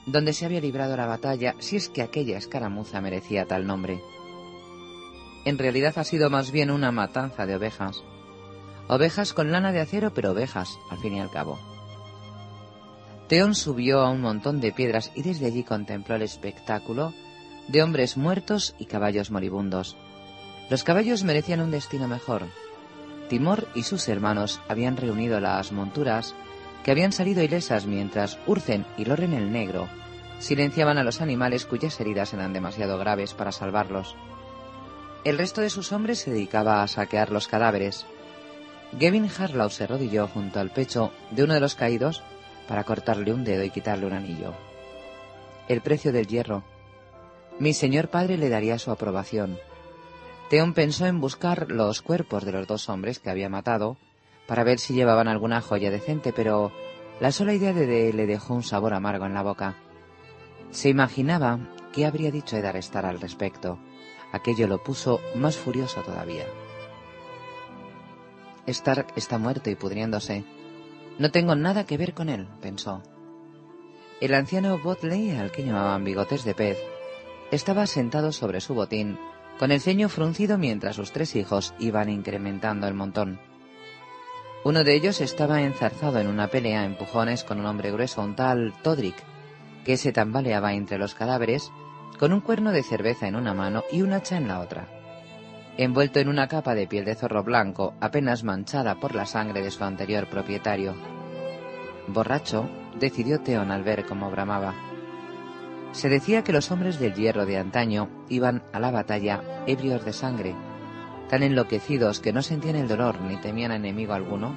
donde se había librado la batalla, si es que aquella escaramuza merecía tal nombre. En realidad ha sido más bien una matanza de ovejas. Ovejas con lana de acero, pero ovejas, al fin y al cabo. Teón subió a un montón de piedras y desde allí contempló el espectáculo de hombres muertos y caballos moribundos. Los caballos merecían un destino mejor, Timor y sus hermanos habían reunido las monturas que habían salido ilesas mientras Urcen y Loren el Negro silenciaban a los animales cuyas heridas eran demasiado graves para salvarlos. El resto de sus hombres se dedicaba a saquear los cadáveres. Gavin Harlow se arrodilló junto al pecho de uno de los caídos para cortarle un dedo y quitarle un anillo. El precio del hierro. Mi señor padre le daría su aprobación. Theon pensó en buscar los cuerpos de los dos hombres que había matado para ver si llevaban alguna joya decente, pero la sola idea de le dejó un sabor amargo en la boca. Se imaginaba qué habría dicho Eddard Stark al respecto. Aquello lo puso más furioso todavía. Stark está muerto y pudriéndose. No tengo nada que ver con él, pensó. El anciano Botley, al que llamaban bigotes de pez, estaba sentado sobre su botín con el ceño fruncido mientras sus tres hijos iban incrementando el montón. Uno de ellos estaba enzarzado en una pelea a empujones con un hombre grueso, un tal Todrick, que se tambaleaba entre los cadáveres con un cuerno de cerveza en una mano y un hacha en la otra. Envuelto en una capa de piel de zorro blanco, apenas manchada por la sangre de su anterior propietario. Borracho, decidió Teón al ver cómo bramaba. Se decía que los hombres del hierro de antaño iban a la batalla ebrios de sangre, tan enloquecidos que no sentían el dolor ni temían a enemigo alguno,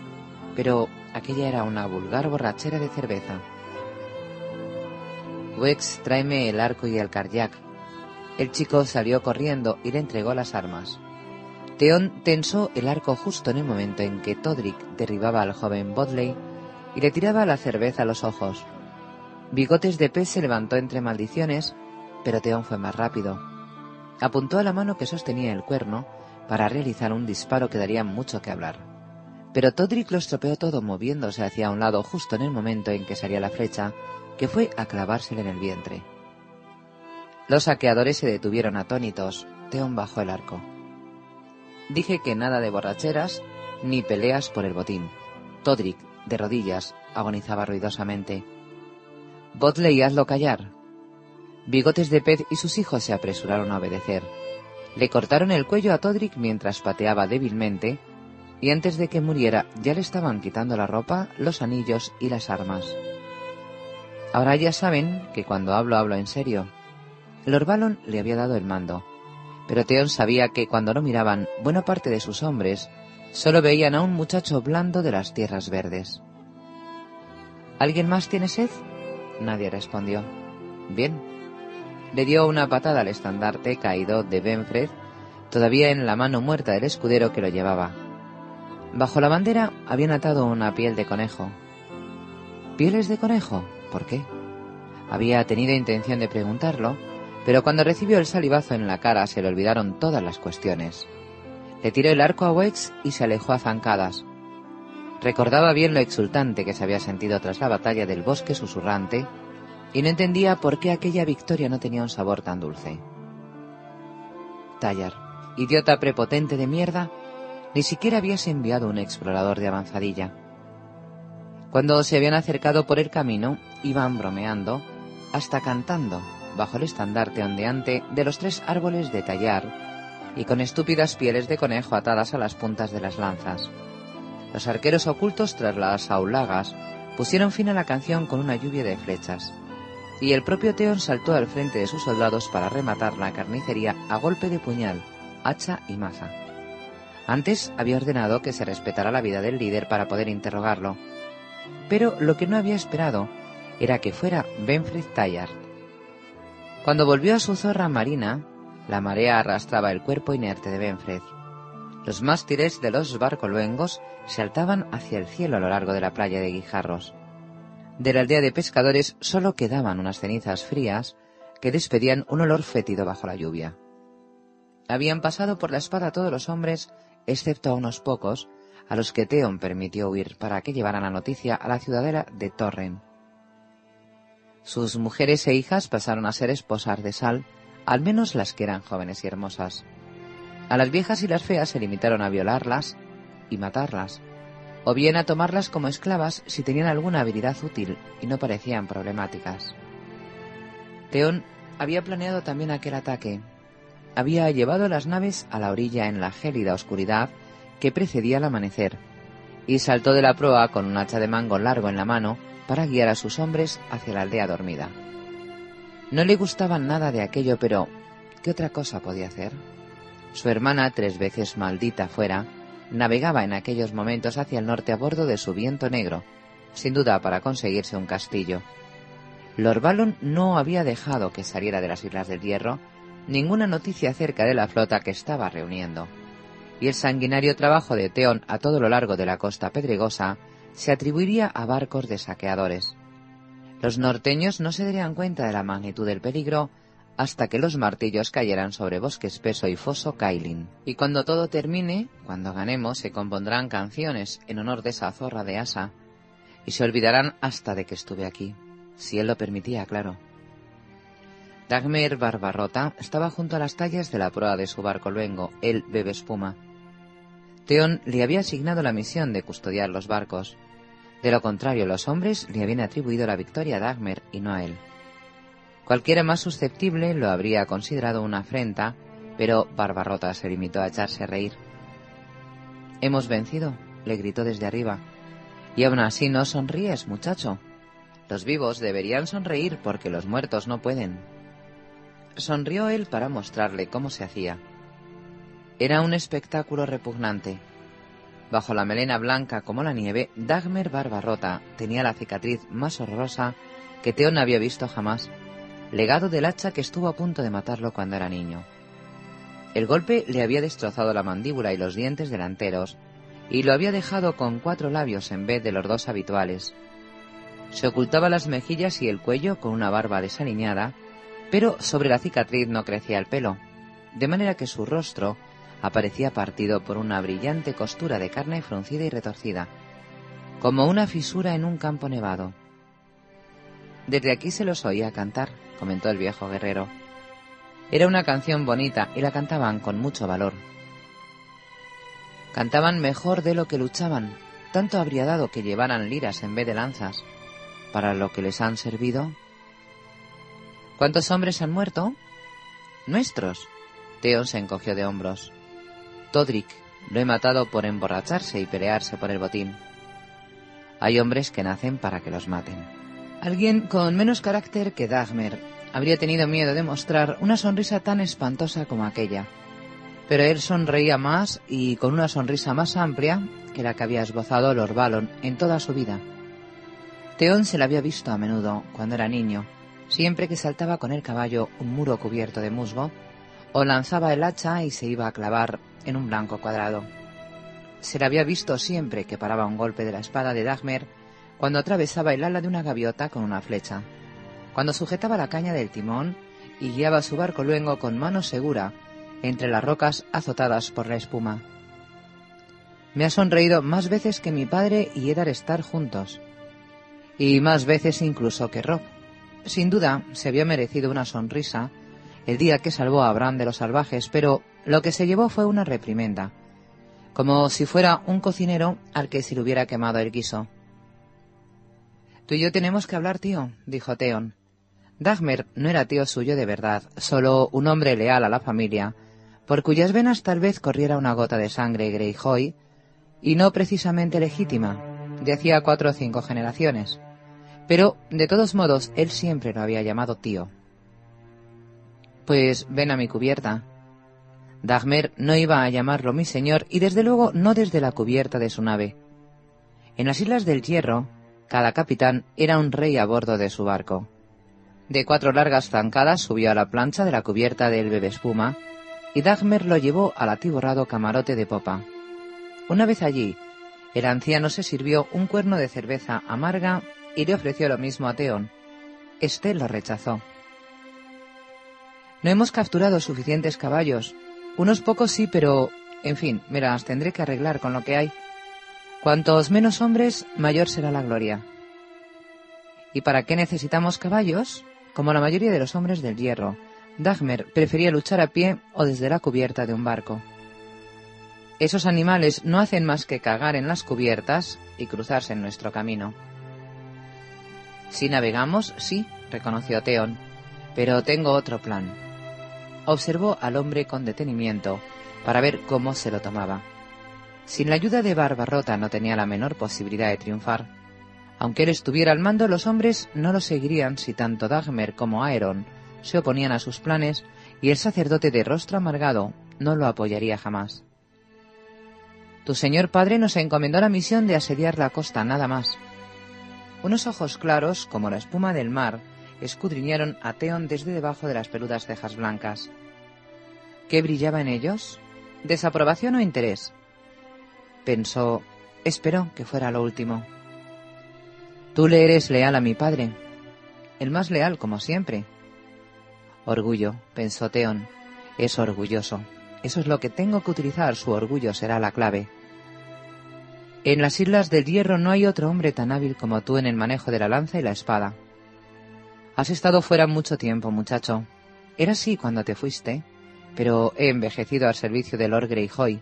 pero aquella era una vulgar borrachera de cerveza. Wex, tráeme el arco y el carjac. El chico salió corriendo y le entregó las armas. Teón tensó el arco justo en el momento en que Todrick derribaba al joven Bodley y le tiraba la cerveza a los ojos. Bigotes de pez se levantó entre maldiciones, pero Teón fue más rápido. Apuntó a la mano que sostenía el cuerno para realizar un disparo que daría mucho que hablar. Pero Todrick lo estropeó todo moviéndose hacia un lado justo en el momento en que salía la flecha, que fue a clavársele en el vientre. Los saqueadores se detuvieron atónitos. Teón bajó el arco. Dije que nada de borracheras ni peleas por el botín. Todrick, de rodillas, agonizaba ruidosamente. Botley, hazlo callar. Bigotes de pez y sus hijos se apresuraron a obedecer. Le cortaron el cuello a Todrick mientras pateaba débilmente, y antes de que muriera ya le estaban quitando la ropa, los anillos y las armas. Ahora ya saben que cuando hablo hablo en serio. Lord Balon le había dado el mando, pero Theon sabía que cuando lo miraban, buena parte de sus hombres solo veían a un muchacho blando de las tierras verdes. ¿Alguien más tiene sed? Nadie respondió. Bien, le dio una patada al estandarte caído de Benfred, todavía en la mano muerta del escudero que lo llevaba. Bajo la bandera habían atado una piel de conejo. ¿Pieles de conejo? ¿Por qué? Había tenido intención de preguntarlo, pero cuando recibió el salivazo en la cara se le olvidaron todas las cuestiones. Le tiró el arco a Wex y se alejó a zancadas. Recordaba bien lo exultante que se había sentido tras la batalla del bosque susurrante y no entendía por qué aquella victoria no tenía un sabor tan dulce. Tallar, idiota prepotente de mierda, ni siquiera habías enviado un explorador de avanzadilla. Cuando se habían acercado por el camino, iban bromeando, hasta cantando, bajo el estandarte ondeante de los tres árboles de tallar, y con estúpidas pieles de conejo atadas a las puntas de las lanzas. Los arqueros ocultos tras las aulagas pusieron fin a la canción con una lluvia de flechas y el propio Teón saltó al frente de sus soldados para rematar la carnicería a golpe de puñal, hacha y maza. Antes había ordenado que se respetara la vida del líder para poder interrogarlo, pero lo que no había esperado era que fuera Benfred Tallard. Cuando volvió a su zorra marina, la marea arrastraba el cuerpo inerte de Benfred. Los mástiles de los barcoluengos saltaban hacia el cielo a lo largo de la playa de Guijarros. De la aldea de pescadores solo quedaban unas cenizas frías que despedían un olor fétido bajo la lluvia. Habían pasado por la espada todos los hombres, excepto a unos pocos, a los que Theon permitió huir para que llevaran la noticia a la ciudadela de Torren. Sus mujeres e hijas pasaron a ser esposas de Sal, al menos las que eran jóvenes y hermosas. A las viejas y las feas se limitaron a violarlas y matarlas, o bien a tomarlas como esclavas si tenían alguna habilidad útil y no parecían problemáticas. Teón había planeado también aquel ataque. Había llevado las naves a la orilla en la gélida oscuridad que precedía el amanecer, y saltó de la proa con un hacha de mango largo en la mano para guiar a sus hombres hacia la aldea dormida. No le gustaba nada de aquello, pero ¿qué otra cosa podía hacer? Su hermana, tres veces maldita fuera, navegaba en aquellos momentos hacia el norte a bordo de su viento negro, sin duda para conseguirse un castillo. Lord Balon no había dejado que saliera de las Islas del Hierro ninguna noticia acerca de la flota que estaba reuniendo, y el sanguinario trabajo de Teón a todo lo largo de la costa pedregosa se atribuiría a barcos de saqueadores. Los norteños no se darían cuenta de la magnitud del peligro hasta que los martillos cayeran sobre bosque espeso y foso Kailin. Y cuando todo termine, cuando ganemos, se compondrán canciones en honor de esa zorra de Asa, y se olvidarán hasta de que estuve aquí, si él lo permitía, claro. Dagmer Barbarrota estaba junto a las tallas de la proa de su barco luengo, el bebe espuma. Theon le había asignado la misión de custodiar los barcos. De lo contrario, los hombres le habían atribuido la victoria a Dagmer y no a él. Cualquiera más susceptible lo habría considerado una afrenta, pero Barbarrota se limitó a echarse a reír. Hemos vencido, le gritó desde arriba. Y aún así no sonríes, muchacho. Los vivos deberían sonreír porque los muertos no pueden. Sonrió él para mostrarle cómo se hacía. Era un espectáculo repugnante. Bajo la melena blanca como la nieve, Dagmer Barbarrota tenía la cicatriz más horrorosa que Teon había visto jamás, legado del hacha que estuvo a punto de matarlo cuando era niño. El golpe le había destrozado la mandíbula y los dientes delanteros, y lo había dejado con cuatro labios en vez de los dos habituales. Se ocultaba las mejillas y el cuello con una barba desaliñada, pero sobre la cicatriz no crecía el pelo, de manera que su rostro aparecía partido por una brillante costura de carne fruncida y retorcida, como una fisura en un campo nevado. Desde aquí se los oía cantar, comentó el viejo guerrero. Era una canción bonita y la cantaban con mucho valor. Cantaban mejor de lo que luchaban, tanto habría dado que llevaran liras en vez de lanzas. Para lo que les han servido. ¿Cuántos hombres han muerto? Nuestros. Teo se encogió de hombros. Todrick, lo he matado por emborracharse y pelearse por el botín. Hay hombres que nacen para que los maten. Alguien con menos carácter que Dagmer habría tenido miedo de mostrar una sonrisa tan espantosa como aquella. Pero él sonreía más y con una sonrisa más amplia que la que había esbozado Lord Balon en toda su vida. Teón se la había visto a menudo cuando era niño, siempre que saltaba con el caballo un muro cubierto de musgo, o lanzaba el hacha y se iba a clavar en un blanco cuadrado. Se la había visto siempre que paraba un golpe de la espada de Dagmer cuando atravesaba el ala de una gaviota con una flecha cuando sujetaba la caña del timón y guiaba su barco luego con mano segura entre las rocas azotadas por la espuma. Me ha sonreído más veces que mi padre y Eddard estar juntos, y más veces incluso que Rob. Sin duda se había merecido una sonrisa el día que salvó a Abraham de los salvajes, pero lo que se llevó fue una reprimenda, como si fuera un cocinero al que se le hubiera quemado el guiso. Tú y yo tenemos que hablar, tío, dijo Theon. Dagmer no era tío suyo de verdad, solo un hombre leal a la familia, por cuyas venas tal vez corriera una gota de sangre Greyjoy, y no precisamente legítima, de hacía cuatro o cinco generaciones. Pero, de todos modos, él siempre lo había llamado tío. Pues ven a mi cubierta. Dagmer no iba a llamarlo mi señor y desde luego no desde la cubierta de su nave. En las Islas del Hierro, cada capitán era un rey a bordo de su barco. De cuatro largas zancadas subió a la plancha de la cubierta del bebespuma y Dagmer lo llevó al atiborrado camarote de popa. Una vez allí, el anciano se sirvió un cuerno de cerveza amarga y le ofreció lo mismo a Teón. Este lo rechazó. No hemos capturado suficientes caballos. Unos pocos sí, pero... En fin, miras, tendré que arreglar con lo que hay. Cuantos menos hombres, mayor será la gloria. ¿Y para qué necesitamos caballos? Como la mayoría de los hombres del hierro, Dagmer prefería luchar a pie o desde la cubierta de un barco. Esos animales no hacen más que cagar en las cubiertas y cruzarse en nuestro camino. Si navegamos, sí, reconoció Teón, pero tengo otro plan. Observó al hombre con detenimiento para ver cómo se lo tomaba. Sin la ayuda de Barbarrota no tenía la menor posibilidad de triunfar. Aunque él estuviera al mando, los hombres no lo seguirían si tanto Dagmer como Aeron se oponían a sus planes y el sacerdote de rostro amargado no lo apoyaría jamás. Tu señor padre nos encomendó la misión de asediar la costa, nada más. Unos ojos claros, como la espuma del mar, escudriñaron a Teon desde debajo de las peludas cejas blancas. ¿Qué brillaba en ellos? ¿Desaprobación o interés? Pensó, esperó que fuera lo último. Tú le eres leal a mi padre. El más leal, como siempre. Orgullo, pensó Teón. Es orgulloso. Eso es lo que tengo que utilizar. Su orgullo será la clave. En las Islas del Hierro no hay otro hombre tan hábil como tú en el manejo de la lanza y la espada. Has estado fuera mucho tiempo, muchacho. Era así cuando te fuiste, pero he envejecido al servicio de Lord Greyjoy.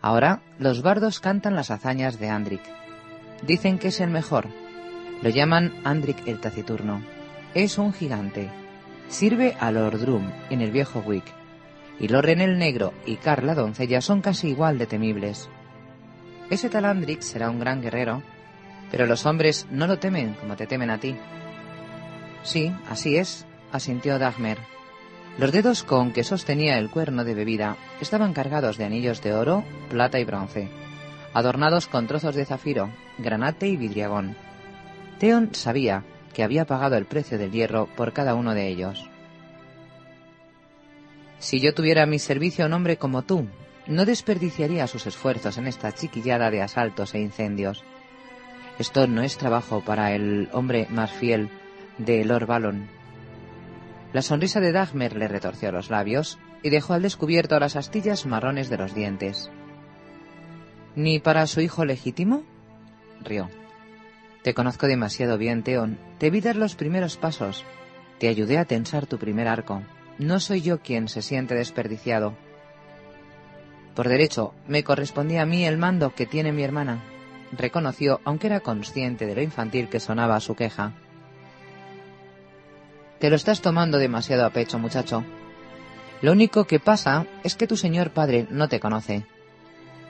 Ahora los bardos cantan las hazañas de Andric. Dicen que es el mejor. Lo llaman Andric el Taciturno. Es un gigante. Sirve a Lord Drum en el viejo Wick. Y Loren el Negro y Carla Doncella son casi igual de temibles. Ese tal Andric será un gran guerrero, pero los hombres no lo temen como te temen a ti. Sí, así es, asintió Dagmer. Los dedos con que sostenía el cuerno de bebida estaban cargados de anillos de oro, plata y bronce, adornados con trozos de zafiro, granate y vidriagón. Theon sabía que había pagado el precio del hierro por cada uno de ellos. Si yo tuviera a mi servicio un hombre como tú, no desperdiciaría sus esfuerzos en esta chiquillada de asaltos e incendios. Esto no es trabajo para el hombre más fiel de Lord Balon. La sonrisa de Dagmer le retorció los labios y dejó al descubierto las astillas marrones de los dientes. ¿Ni para su hijo legítimo? rió. Te conozco demasiado bien, Teon. Te vi dar los primeros pasos. Te ayudé a tensar tu primer arco. No soy yo quien se siente desperdiciado. Por derecho, me correspondía a mí el mando que tiene mi hermana, reconoció, aunque era consciente de lo infantil que sonaba su queja. Te lo estás tomando demasiado a pecho, muchacho. Lo único que pasa es que tu señor padre no te conoce.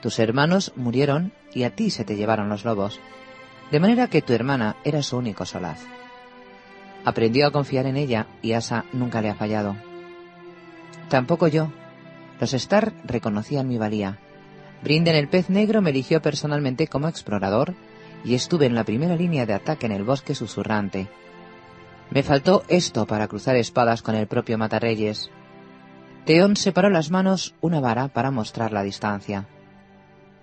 Tus hermanos murieron y a ti se te llevaron los lobos, de manera que tu hermana era su único solaz. Aprendió a confiar en ella y Asa nunca le ha fallado. Tampoco yo. Los Star reconocían mi valía. Brinden el pez negro me eligió personalmente como explorador y estuve en la primera línea de ataque en el bosque susurrante, me faltó esto para cruzar espadas con el propio Matarreyes. Teón separó las manos una vara para mostrar la distancia.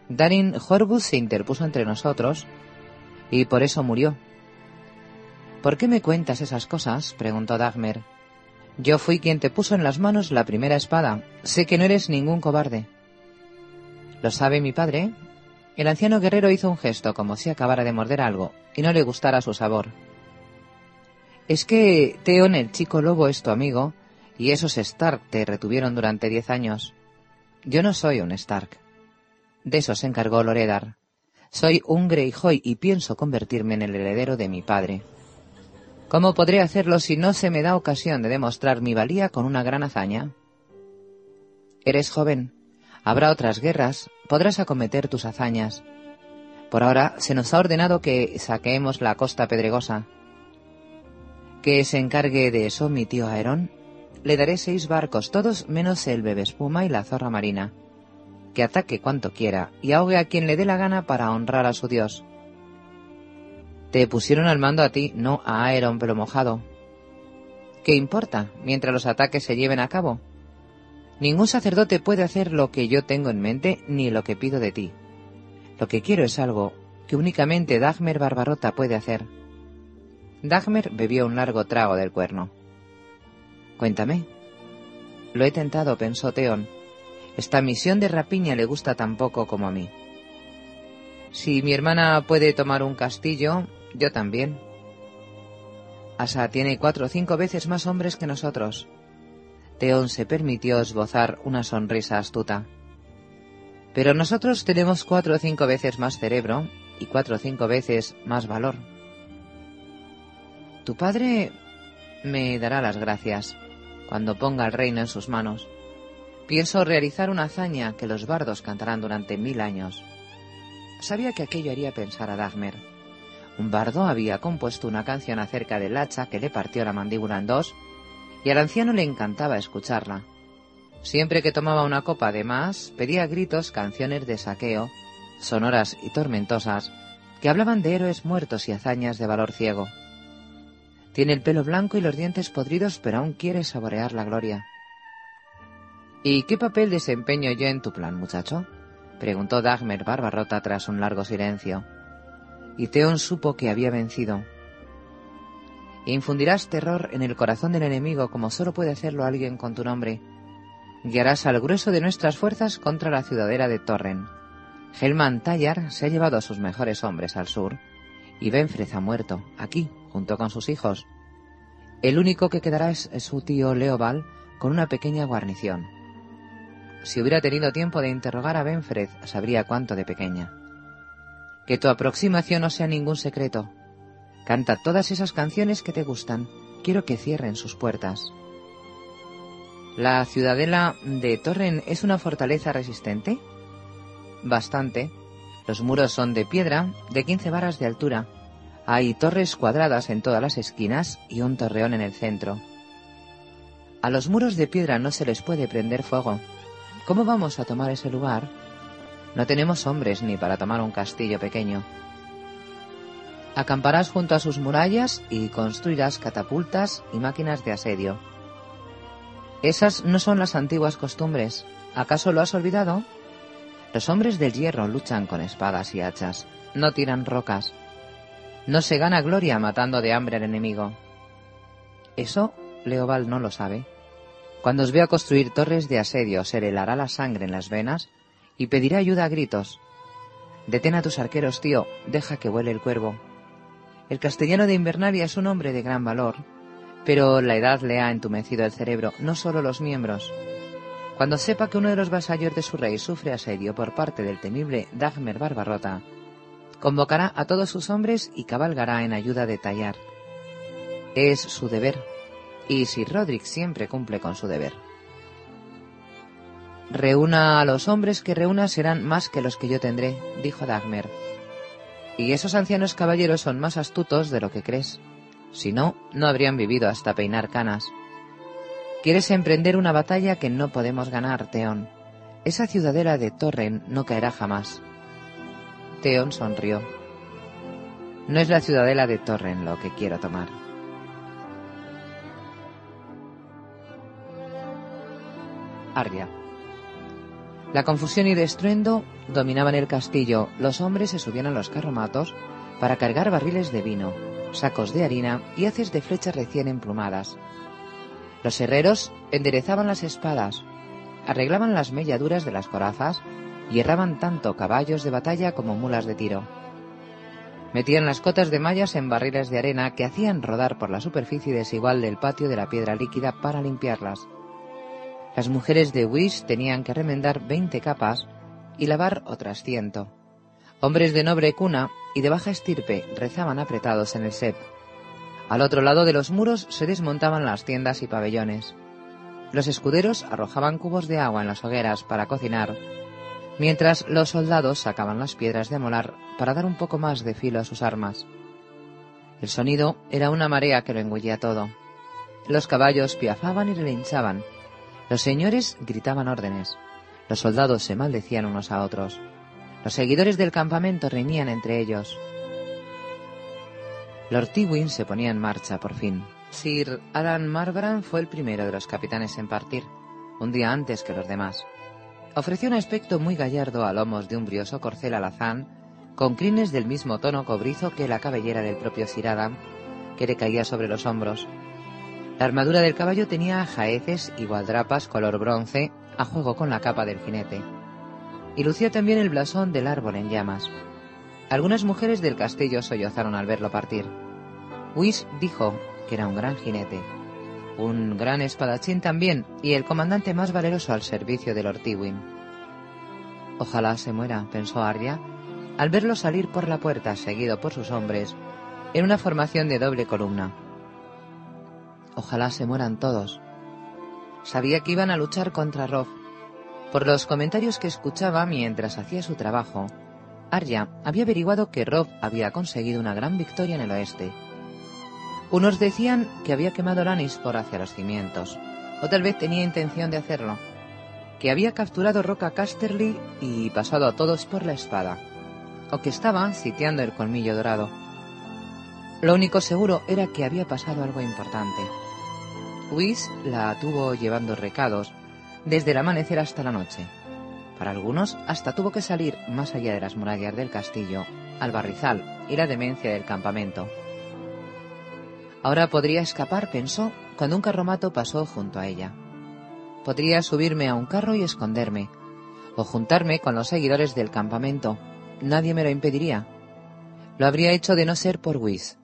Darin Horbus se interpuso entre nosotros y por eso murió. ¿Por qué me cuentas esas cosas? preguntó Dagmer. Yo fui quien te puso en las manos la primera espada. Sé que no eres ningún cobarde. ¿Lo sabe mi padre? El anciano guerrero hizo un gesto como si acabara de morder algo y no le gustara su sabor. Es que Theon, el chico lobo, es tu amigo, y esos Stark te retuvieron durante diez años. Yo no soy un Stark. De eso se encargó Loredar. Soy un Greyjoy y pienso convertirme en el heredero de mi padre. ¿Cómo podré hacerlo si no se me da ocasión de demostrar mi valía con una gran hazaña? Eres joven. Habrá otras guerras. Podrás acometer tus hazañas. Por ahora se nos ha ordenado que saqueemos la costa pedregosa. Que se encargue de eso mi tío Aerón. Le daré seis barcos, todos menos el bebé espuma y la zorra marina. Que ataque cuanto quiera y ahogue a quien le dé la gana para honrar a su dios. Te pusieron al mando a ti, no a Aeron pelo mojado. ¿Qué importa mientras los ataques se lleven a cabo? Ningún sacerdote puede hacer lo que yo tengo en mente ni lo que pido de ti. Lo que quiero es algo que únicamente Dagmer Barbarota puede hacer Dagmer bebió un largo trago del cuerno. Cuéntame. Lo he tentado, pensó Teón. Esta misión de rapiña le gusta tan poco como a mí. Si mi hermana puede tomar un castillo, yo también. Asa tiene cuatro o cinco veces más hombres que nosotros. Teón se permitió esbozar una sonrisa astuta. Pero nosotros tenemos cuatro o cinco veces más cerebro y cuatro o cinco veces más valor. Tu padre me dará las gracias cuando ponga el reino en sus manos. Pienso realizar una hazaña que los bardos cantarán durante mil años. Sabía que aquello haría pensar a Dagmer. Un bardo había compuesto una canción acerca del hacha que le partió la mandíbula en dos, y al anciano le encantaba escucharla. Siempre que tomaba una copa de más, pedía gritos canciones de saqueo, sonoras y tormentosas, que hablaban de héroes muertos y hazañas de valor ciego. Tiene el pelo blanco y los dientes podridos, pero aún quiere saborear la gloria. ¿Y qué papel desempeño yo en tu plan, muchacho? preguntó Dagmer Barbarrota tras un largo silencio. Y Theon supo que había vencido. Infundirás terror en el corazón del enemigo como solo puede hacerlo alguien con tu nombre. Guiarás al grueso de nuestras fuerzas contra la ciudadela de Torren. Helman Tallar se ha llevado a sus mejores hombres al sur, y Benfrez ha muerto, aquí, junto con sus hijos. El único que quedará es, su tío Leoval con una pequeña guarnición. si hubiera tenido tiempo de interrogar a Benfred, sabría cuánto de pequeña. Que tu aproximación no sea ningún secreto. Canta todas esas canciones que te gustan. Quiero que cierren sus puertas. ¿La ciudadela de Torren es una fortaleza resistente? Bastante. Los muros son de piedra, de 15 varas de altura. Hay torres cuadradas en todas las esquinas y un torreón en el centro. A los muros de piedra no se les puede prender fuego. ¿Cómo vamos a tomar ese lugar? No tenemos hombres ni para tomar un castillo pequeño. Acamparás junto a sus murallas y construirás catapultas y máquinas de asedio. Esas no son las antiguas costumbres. ¿Acaso lo has olvidado? Los hombres del hierro luchan con espadas y hachas, no tiran rocas. No se gana gloria matando de hambre al enemigo. Eso Leoval no lo sabe. Cuando os vea construir torres de asedio, se le helará la sangre en las venas y pedirá ayuda a gritos. Detén a tus arqueros, tío, deja que vuele el cuervo. El castellano de Invernalia es un hombre de gran valor, pero la edad le ha entumecido el cerebro, no solo los miembros. Cuando sepa que uno de los vasallos de su rey sufre asedio por parte del temible Dagmer Barbarrota, convocará a todos sus hombres y cabalgará en ayuda de Tallar. Es su deber, y Sir Roderick siempre cumple con su deber. Reúna a los hombres que reúna serán más que los que yo tendré, dijo Dagmer. Y esos ancianos caballeros son más astutos de lo que crees. Si no, no habrían vivido hasta peinar canas. Quieres emprender una batalla que no podemos ganar, Teón. Esa ciudadela de Torren no caerá jamás. Teón sonrió. No es la ciudadela de Torren lo que quiero tomar. Arria. La confusión y destruendo dominaban el castillo. Los hombres se subían a los carromatos para cargar barriles de vino, sacos de harina y haces de flechas recién emplumadas. Los herreros enderezaban las espadas, arreglaban las melladuras de las corazas y erraban tanto caballos de batalla como mulas de tiro. Metían las cotas de mallas en barriles de arena que hacían rodar por la superficie desigual del patio de la piedra líquida para limpiarlas. Las mujeres de Wish tenían que remendar veinte capas y lavar otras ciento. Hombres de noble cuna y de baja estirpe rezaban apretados en el sep. Al otro lado de los muros se desmontaban las tiendas y pabellones. Los escuderos arrojaban cubos de agua en las hogueras para cocinar, mientras los soldados sacaban las piedras de molar para dar un poco más de filo a sus armas. El sonido era una marea que lo engullía todo. Los caballos piafaban y relinchaban. Los señores gritaban órdenes. Los soldados se maldecían unos a otros. Los seguidores del campamento reñían entre ellos. Lord Tywin se ponía en marcha por fin. Sir Alan Marbrand fue el primero de los capitanes en partir, un día antes que los demás. Ofreció un aspecto muy gallardo a lomos de un brioso corcel alazán, con crines del mismo tono cobrizo que la cabellera del propio Sir Adam, que le caía sobre los hombros. La armadura del caballo tenía jaeces y gualdrapas color bronce, a juego con la capa del jinete. Y lucía también el blasón del árbol en llamas. Algunas mujeres del castillo sollozaron al verlo partir. Whis dijo que era un gran jinete, un gran espadachín también y el comandante más valeroso al servicio de Lord Tywin. Ojalá se muera, pensó Arya, al verlo salir por la puerta seguido por sus hombres en una formación de doble columna. Ojalá se mueran todos. Sabía que iban a luchar contra Rob. Por los comentarios que escuchaba mientras hacía su trabajo, Arya había averiguado que Rob había conseguido una gran victoria en el oeste. Unos decían que había quemado por hacia los cimientos, o tal vez tenía intención de hacerlo, que había capturado Roca Casterly y pasado a todos por la espada, o que estaba sitiando el colmillo dorado. Lo único seguro era que había pasado algo importante. Whis la tuvo llevando recados desde el amanecer hasta la noche. Para algunos, hasta tuvo que salir más allá de las murallas del castillo, al barrizal y la demencia del campamento. Ahora podría escapar, pensó, cuando un carromato pasó junto a ella. Podría subirme a un carro y esconderme, o juntarme con los seguidores del campamento. Nadie me lo impediría. Lo habría hecho de no ser por Whis.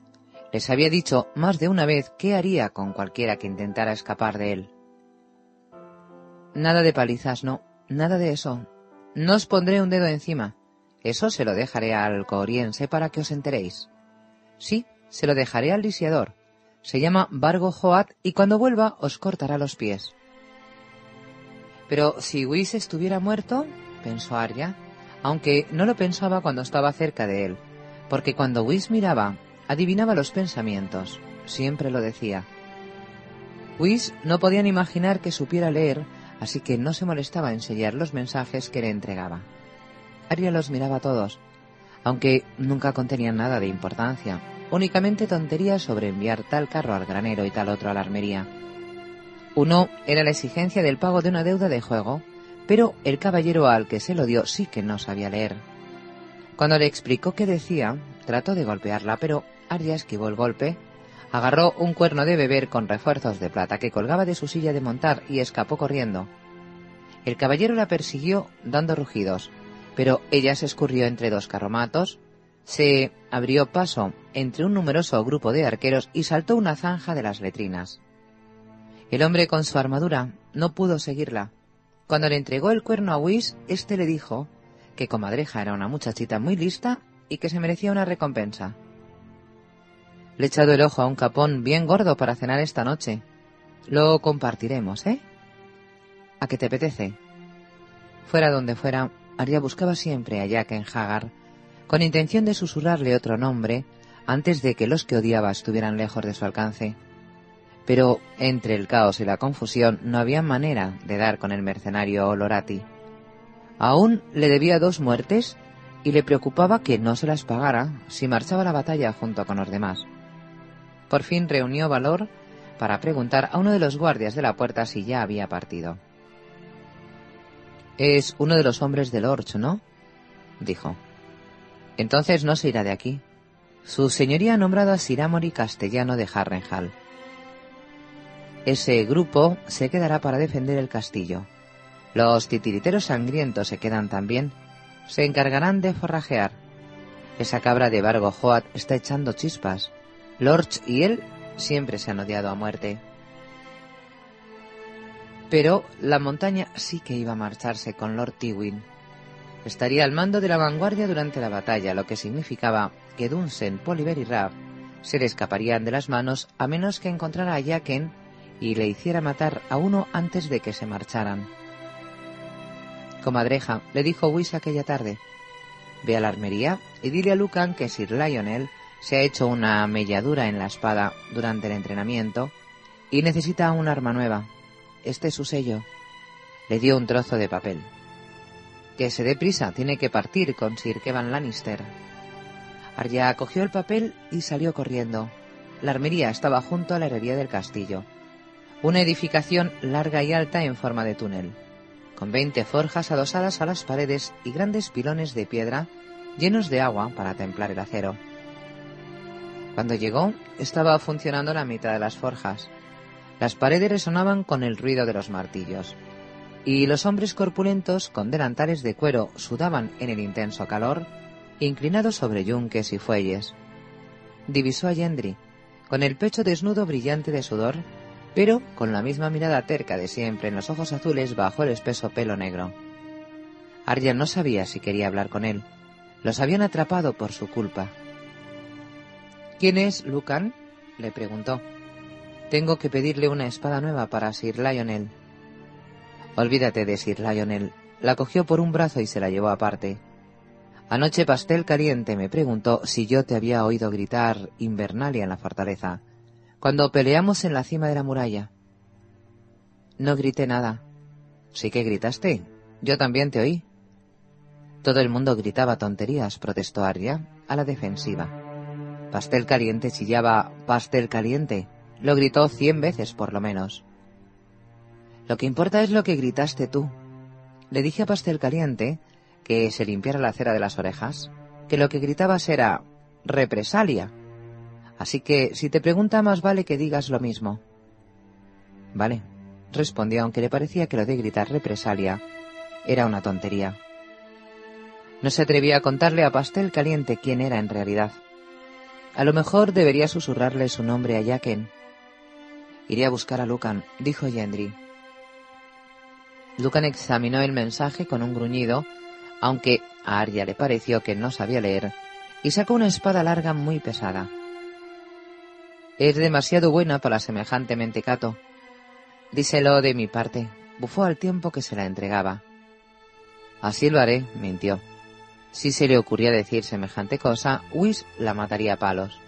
Les había dicho más de una vez qué haría con cualquiera que intentara escapar de él. Nada de palizas, no, nada de eso. No os pondré un dedo encima. Eso se lo dejaré al coriense para que os enteréis. Sí, se lo dejaré al lisiador. Se llama Vargo Joat y cuando vuelva os cortará los pies. Pero si Whis estuviera muerto, pensó Arya, aunque no lo pensaba cuando estaba cerca de él, porque cuando Whis miraba, adivinaba los pensamientos, siempre lo decía. Whis no podían imaginar que supiera leer, así que no se molestaba en sellar los mensajes que le entregaba. Arya los miraba todos, aunque nunca contenían nada de importancia, únicamente tonterías sobre enviar tal carro al granero y tal otro a la armería. Uno era la exigencia del pago de una deuda de juego, pero el caballero al que se lo dio sí que no sabía leer. Cuando le explicó qué decía, trató de golpearla, pero Arya esquivó el golpe, agarró un cuerno de beber con refuerzos de plata que colgaba de su silla de montar y escapó corriendo. El caballero la persiguió dando rugidos, pero ella se escurrió entre dos carromatos, se abrió paso entre un numeroso grupo de arqueros y saltó una zanja de las letrinas. El hombre con su armadura no pudo seguirla. Cuando le entregó el cuerno a Whis, éste le dijo que Comadreja era una muchachita muy lista y que se merecía una recompensa. Le he echado el ojo a un capón bien gordo para cenar esta noche. Lo compartiremos, ¿eh? ¿A qué te apetece? Fuera donde fuera, Arya buscaba siempre a Jack en Hagar, con intención de susurrarle otro nombre antes de que los que odiaba estuvieran lejos de su alcance pero entre el caos y la confusión no había manera de dar con el mercenario Olorati. Aún le debía dos muertes y le preocupaba que no se las pagara si marchaba a la batalla junto con los demás. Por fin reunió valor para preguntar a uno de los guardias de la puerta si ya había partido. Es uno de los hombres del Orch, ¿no? dijo. Entonces no se irá de aquí. Su señoría ha nombrado a Siramori castellano de Harrenhal ese grupo se quedará para defender el castillo. Los titiriteros sangrientos se quedan también. Se encargarán de forrajear. Esa cabra de Vargo Joat está echando chispas. Lorch y él siempre se han odiado a muerte. Pero la montaña sí que iba a marcharse con Lord Tywin. Estaría al mando de la vanguardia durante la batalla, lo que significaba que Dunsen, Poliver y Rav se le escaparían de las manos a menos que encontrara a Jaqen y le hiciera matar a uno antes de que se marcharan. Comadreja, le dijo Whis aquella tarde, ve a la armería y dile a Lucan que Sir Lionel se ha hecho una melladura en la espada durante el entrenamiento y necesita un arma nueva. Este es su sello. Le dio un trozo de papel. Que se dé prisa, tiene que partir con Sir Kevan Lannister. Arya cogió el papel y salió corriendo. La armería estaba junto a la herrería del castillo una edificación larga y alta en forma de túnel, con veinte forjas adosadas a las paredes y grandes pilones de piedra llenos de agua para templar el acero. Cuando llegó, estaba funcionando la mitad de las forjas. Las paredes resonaban con el ruido de los martillos, y los hombres corpulentos con delantales de cuero sudaban en el intenso calor, inclinados sobre yunques y fuelles. Divisó a Yendri, con el pecho desnudo brillante de sudor, pero con la misma mirada terca de siempre en los ojos azules bajo el espeso pelo negro. Arya no sabía si quería hablar con él. Los habían atrapado por su culpa. ¿Quién es Lucan? le preguntó. Tengo que pedirle una espada nueva para Sir Lionel. Olvídate de Sir Lionel. La cogió por un brazo y se la llevó aparte. Anoche Pastel Caliente me preguntó si yo te había oído gritar Invernalia en la fortaleza cuando peleamos en la cima de la muralla. No grité nada. Sí que gritaste. Yo también te oí. Todo el mundo gritaba tonterías, protestó Arya, a la defensiva. Pastel caliente chillaba pastel caliente. Lo gritó cien veces por lo menos. Lo que importa es lo que gritaste tú. Le dije a Pastel Caliente que se limpiara la cera de las orejas, que lo que gritabas era represalia, Así que, si te pregunta, más vale que digas lo mismo. Vale, respondió, aunque le parecía que lo de gritar represalia era una tontería. No se atrevía a contarle a Pastel Caliente quién era en realidad. A lo mejor debería susurrarle su nombre a Jaqen. Iré a buscar a Lucan, dijo Yendri. Lucan examinó el mensaje con un gruñido, aunque a Arya le pareció que no sabía leer, y sacó una espada larga muy pesada. Es demasiado buena para semejante mentecato. Díselo de mi parte, bufó al tiempo que se la entregaba. Así lo haré, mintió. Si se le ocurría decir semejante cosa, Whis la mataría a palos.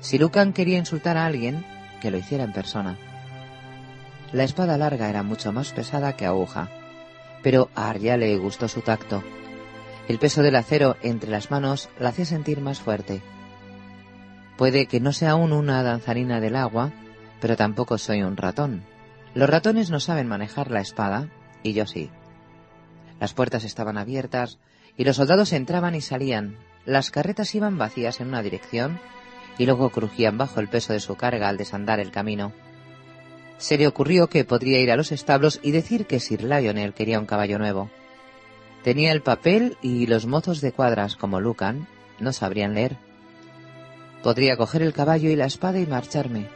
Si Lucan quería insultar a alguien, que lo hiciera en persona. La espada larga era mucho más pesada que aguja, pero a Arya le gustó su tacto. El peso del acero entre las manos la hacía sentir más fuerte. Puede que no sea aún una danzarina del agua, pero tampoco soy un ratón. Los ratones no saben manejar la espada, y yo sí. Las puertas estaban abiertas, y los soldados entraban y salían. Las carretas iban vacías en una dirección, y luego crujían bajo el peso de su carga al desandar el camino. Se le ocurrió que podría ir a los establos y decir que Sir Lionel quería un caballo nuevo. Tenía el papel y los mozos de cuadras, como Lucan, no sabrían leer. Podría coger el caballo y la espada y marcharme.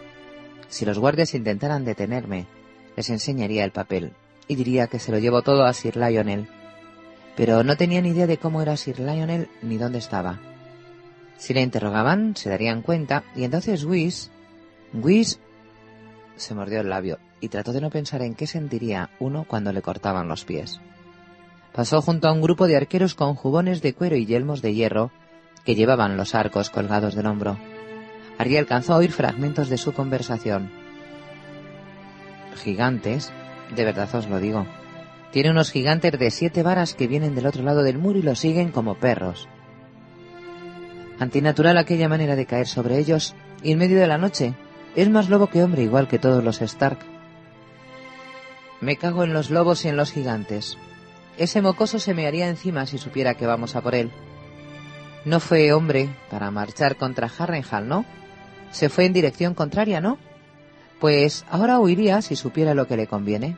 Si los guardias intentaran detenerme, les enseñaría el papel y diría que se lo llevo todo a Sir Lionel. Pero no tenía ni idea de cómo era Sir Lionel ni dónde estaba. Si le interrogaban, se darían cuenta y entonces Whis... Whis... se mordió el labio y trató de no pensar en qué sentiría uno cuando le cortaban los pies. Pasó junto a un grupo de arqueros con jubones de cuero y yelmos de hierro que llevaban los arcos colgados del hombro. Ari alcanzó a oír fragmentos de su conversación. Gigantes, de verdad os lo digo. Tiene unos gigantes de siete varas que vienen del otro lado del muro y lo siguen como perros. Antinatural aquella manera de caer sobre ellos y en medio de la noche. Es más lobo que hombre, igual que todos los Stark. Me cago en los lobos y en los gigantes. Ese mocoso se me haría encima si supiera que vamos a por él. No fue hombre para marchar contra Harrenhal, ¿no? Se fue en dirección contraria, ¿no? Pues ahora huiría si supiera lo que le conviene.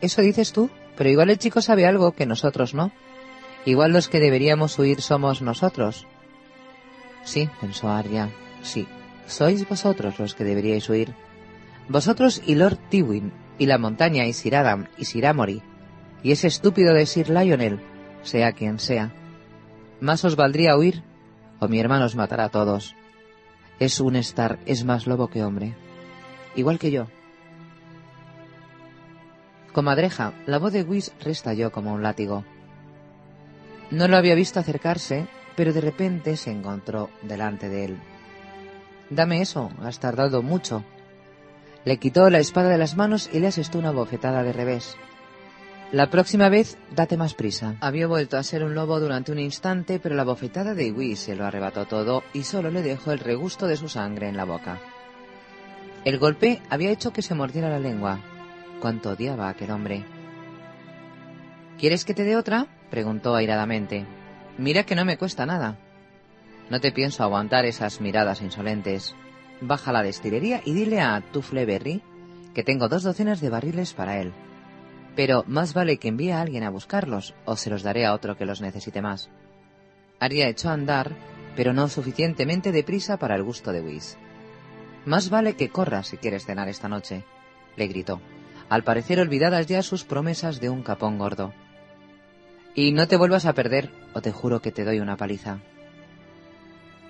Eso dices tú, pero igual el chico sabe algo que nosotros no. Igual los que deberíamos huir somos nosotros. Sí, pensó Arya, sí, sois vosotros los que deberíais huir. Vosotros y Lord Tywin, y la montaña, y Sir Adam, y Sir Amory, y ese estúpido de Sir Lionel, sea quien sea. Más os valdría huir, o mi hermano os matará a todos. Es un estar, es más lobo que hombre. Igual que yo. Comadreja, la voz de Whis restalló como un látigo. No lo había visto acercarse, pero de repente se encontró delante de él. Dame eso, has tardado mucho. Le quitó la espada de las manos y le asestó una bofetada de revés. La próxima vez, date más prisa. Había vuelto a ser un lobo durante un instante, pero la bofetada de Iwi se lo arrebató todo y solo le dejó el regusto de su sangre en la boca. El golpe había hecho que se mordiera la lengua. Cuánto odiaba a aquel hombre. ¿Quieres que te dé otra? preguntó airadamente. Mira que no me cuesta nada. No te pienso aguantar esas miradas insolentes. Baja la destilería y dile a Berry que tengo dos docenas de barriles para él. Pero más vale que envíe a alguien a buscarlos, o se los daré a otro que los necesite más. Aria echó a andar, pero no suficientemente deprisa para el gusto de Whis. Más vale que corras si quieres cenar esta noche, le gritó, al parecer olvidadas ya sus promesas de un capón gordo. Y no te vuelvas a perder, o te juro que te doy una paliza.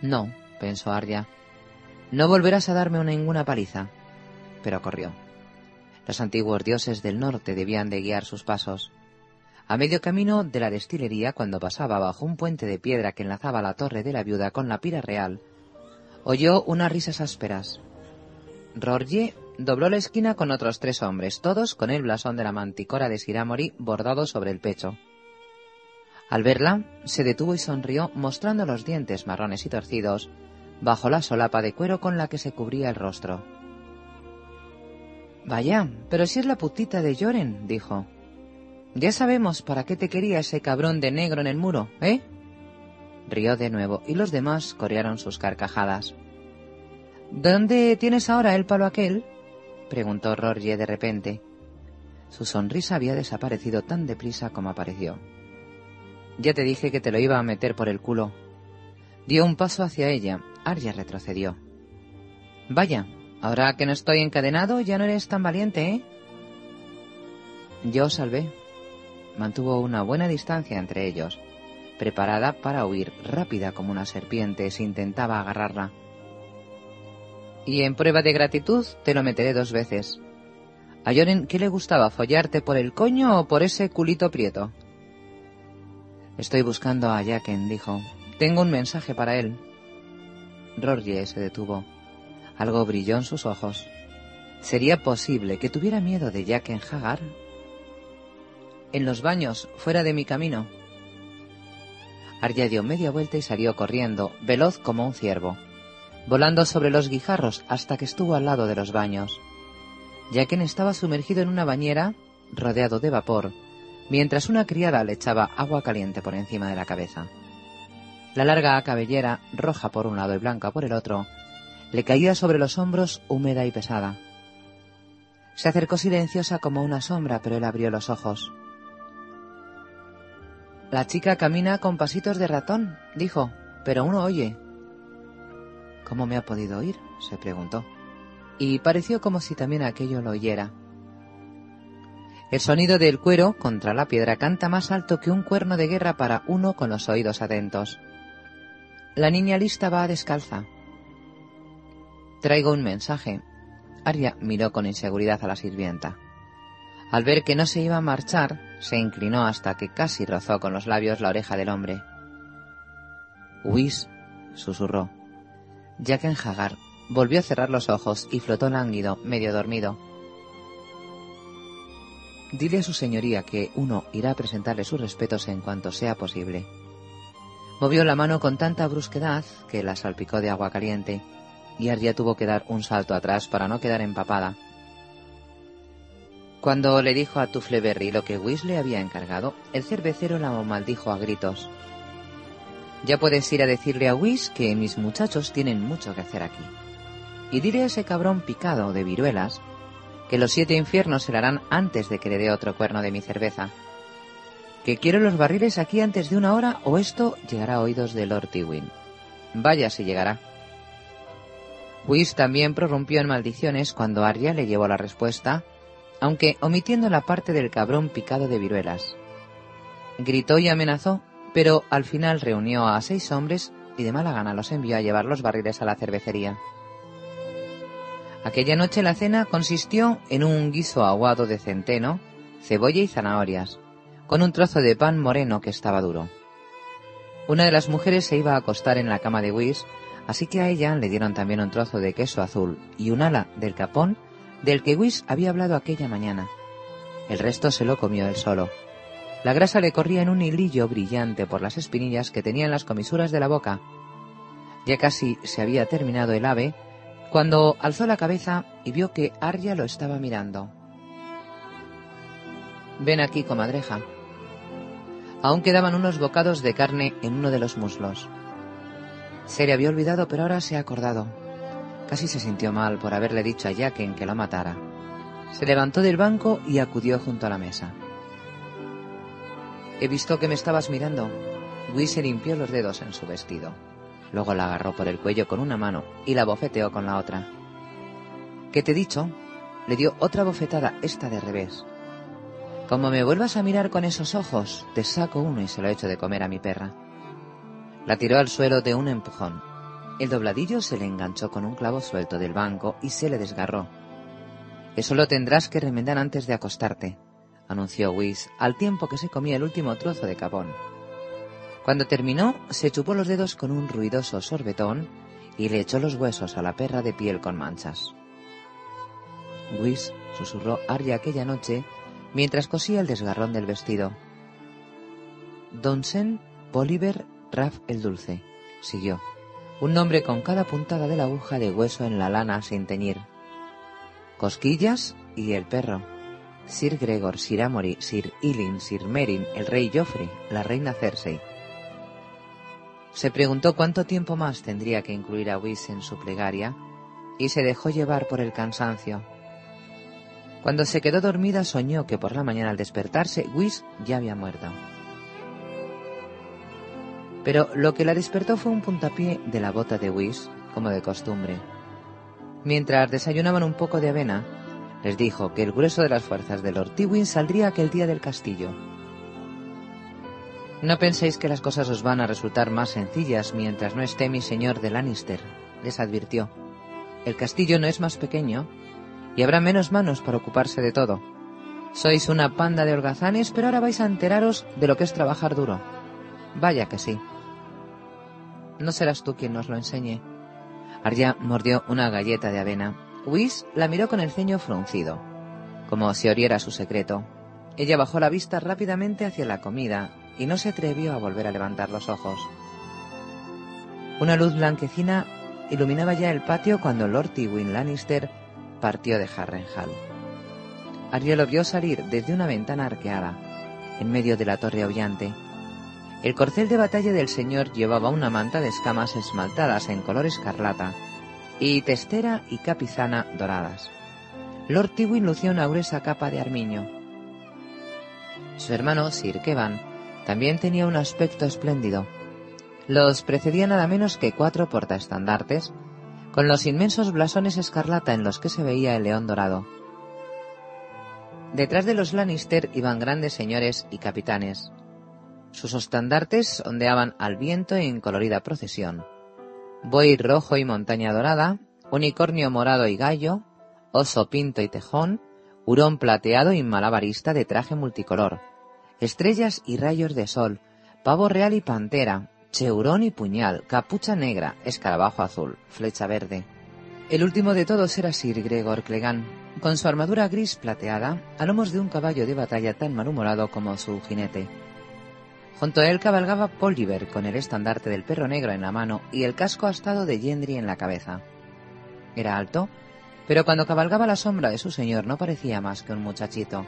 No, pensó Arya, no volverás a darme ninguna paliza. Pero corrió. Los antiguos dioses del norte debían de guiar sus pasos. A medio camino de la destilería, cuando pasaba bajo un puente de piedra que enlazaba la torre de la viuda con la pira real, oyó unas risas ásperas. Rorgie dobló la esquina con otros tres hombres, todos con el blasón de la manticora de Siramori bordado sobre el pecho. Al verla, se detuvo y sonrió, mostrando los dientes marrones y torcidos, bajo la solapa de cuero con la que se cubría el rostro. Vaya, pero si es la putita de Lloren, dijo. Ya sabemos para qué te quería ese cabrón de negro en el muro, ¿eh? Rió de nuevo y los demás corearon sus carcajadas. ¿Dónde tienes ahora el palo aquel? preguntó Rorgie de repente. Su sonrisa había desaparecido tan deprisa como apareció. Ya te dije que te lo iba a meter por el culo. Dio un paso hacia ella. Arya retrocedió. Vaya, Ahora que no estoy encadenado, ya no eres tan valiente, ¿eh? Yo salvé. Mantuvo una buena distancia entre ellos, preparada para huir, rápida como una serpiente si intentaba agarrarla. Y en prueba de gratitud te lo meteré dos veces. ¿A Joren qué le gustaba, follarte por el coño o por ese culito prieto? Estoy buscando a Jacken, dijo. Tengo un mensaje para él. Rorje se detuvo. Algo brilló en sus ojos. ¿Sería posible que tuviera miedo de Jacken Hagar? En los baños, fuera de mi camino. Arya dio media vuelta y salió corriendo, veloz como un ciervo, volando sobre los guijarros hasta que estuvo al lado de los baños. Jacken estaba sumergido en una bañera, rodeado de vapor, mientras una criada le echaba agua caliente por encima de la cabeza. La larga cabellera, roja por un lado y blanca por el otro, le caía sobre los hombros húmeda y pesada. Se acercó silenciosa como una sombra, pero él abrió los ojos. La chica camina con pasitos de ratón, dijo, pero uno oye. ¿Cómo me ha podido oír? se preguntó, y pareció como si también aquello lo oyera. El sonido del cuero contra la piedra canta más alto que un cuerno de guerra para uno con los oídos atentos. La niña lista va descalza. Traigo un mensaje. Arya miró con inseguridad a la sirvienta. Al ver que no se iba a marchar, se inclinó hasta que casi rozó con los labios la oreja del hombre. Whis, susurró. Jacken Hagar volvió a cerrar los ojos y flotó lánguido, medio dormido. Dile a su señoría que uno irá a presentarle sus respetos en cuanto sea posible. Movió la mano con tanta brusquedad que la salpicó de agua caliente, y Arya tuvo que dar un salto atrás para no quedar empapada. Cuando le dijo a Tufleberry lo que Whis le había encargado, el cervecero la maldijo a gritos. Ya puedes ir a decirle a Whis que mis muchachos tienen mucho que hacer aquí. Y dile a ese cabrón picado de viruelas que los siete infiernos se harán antes de que le dé otro cuerno de mi cerveza. Que quiero los barriles aquí antes de una hora o esto llegará a oídos de Lord Tywin. Vaya si llegará. Whis también prorrumpió en maldiciones cuando Arya le llevó la respuesta, aunque omitiendo la parte del cabrón picado de viruelas. Gritó y amenazó, pero al final reunió a seis hombres y de mala gana los envió a llevar los barriles a la cervecería. Aquella noche la cena consistió en un guiso aguado de centeno, cebolla y zanahorias, con un trozo de pan moreno que estaba duro. Una de las mujeres se iba a acostar en la cama de Whis, así que a ella le dieron también un trozo de queso azul y un ala del capón del que Whis había hablado aquella mañana. El resto se lo comió él solo. La grasa le corría en un hilillo brillante por las espinillas que tenía en las comisuras de la boca. Ya casi se había terminado el ave cuando alzó la cabeza y vio que Arya lo estaba mirando. Ven aquí, comadreja. Aún quedaban unos bocados de carne en uno de los muslos. Se le había olvidado, pero ahora se ha acordado. Casi se sintió mal por haberle dicho a Jacken que lo matara. Se levantó del banco y acudió junto a la mesa. He visto que me estabas mirando. Guy se limpió los dedos en su vestido. Luego la agarró por el cuello con una mano y la bofeteó con la otra. ¿Qué te he dicho? Le dio otra bofetada, esta de revés. Como me vuelvas a mirar con esos ojos, te saco uno y se lo echo de comer a mi perra. La tiró al suelo de un empujón. El dobladillo se le enganchó con un clavo suelto del banco y se le desgarró. Eso lo tendrás que remendar antes de acostarte, anunció Whis al tiempo que se comía el último trozo de cabón. Cuando terminó, se chupó los dedos con un ruidoso sorbetón y le echó los huesos a la perra de piel con manchas. Whis susurró Arya aquella noche mientras cosía el desgarrón del vestido. Donsen Boliver Raff el Dulce, siguió. Un nombre con cada puntada de la aguja de hueso en la lana sin teñir. Cosquillas y el perro. Sir Gregor, Sir Amory, Sir Ilin, Sir Merin, el rey Joffrey, la reina Cersei. Se preguntó cuánto tiempo más tendría que incluir a Whis en su plegaria y se dejó llevar por el cansancio. Cuando se quedó dormida soñó que por la mañana al despertarse Whis ya había muerto. Pero lo que la despertó fue un puntapié de la bota de Whis, como de costumbre. Mientras desayunaban un poco de avena, Les dijo que el grueso de las fuerzas de Lord Tywin saldría aquel día del castillo. No penséis que las cosas os van a resultar más sencillas mientras no esté mi señor de Lannister, les advirtió. El castillo no es más pequeño y habrá menos manos para ocuparse de todo. Sois una panda de holgazanes, pero ahora vais a enteraros de lo que es trabajar duro. Vaya que sí. No serás tú quien nos lo enseñe. Arya mordió una galleta de avena. Whis la miró con el ceño fruncido, como si oriera su secreto. Ella bajó la vista rápidamente hacia la comida y no se atrevió a volver a levantar los ojos. Una luz blanquecina iluminaba ya el patio cuando Lord Tywin Lannister partió de Harrenhal. Arya lo vio salir desde una ventana arqueada, en medio de la torre aullante. El corcel de batalla del señor llevaba una manta de escamas esmaltadas en color escarlata y testera y capizana doradas. Lord Tywin lucía una gruesa capa de armiño. Su hermano, Sir Kevan, también tenía un aspecto espléndido. Los precedía nada menos que cuatro portaestandartes, con los inmensos blasones escarlata en los que se veía el león dorado. Detrás de los Lannister iban grandes señores y capitanes. Sus estandartes ondeaban al viento en colorida procesión. Buey rojo y montaña dorada, unicornio morado y gallo, oso pinto y tejón, hurón plateado y malabarista de traje multicolor, estrellas y rayos de sol, pavo real y pantera, cheurón y puñal, capucha negra, escarabajo azul, flecha verde. El último de todos era Sir Gregor Clegane, con su armadura gris plateada, a lomos de un caballo de batalla tan malhumorado como su jinete. Junto a él cabalgaba Polliver con el estandarte del perro negro en la mano y el casco astado de Gendry en la cabeza. Era alto, pero cuando cabalgaba la sombra de su señor no parecía más que un muchachito.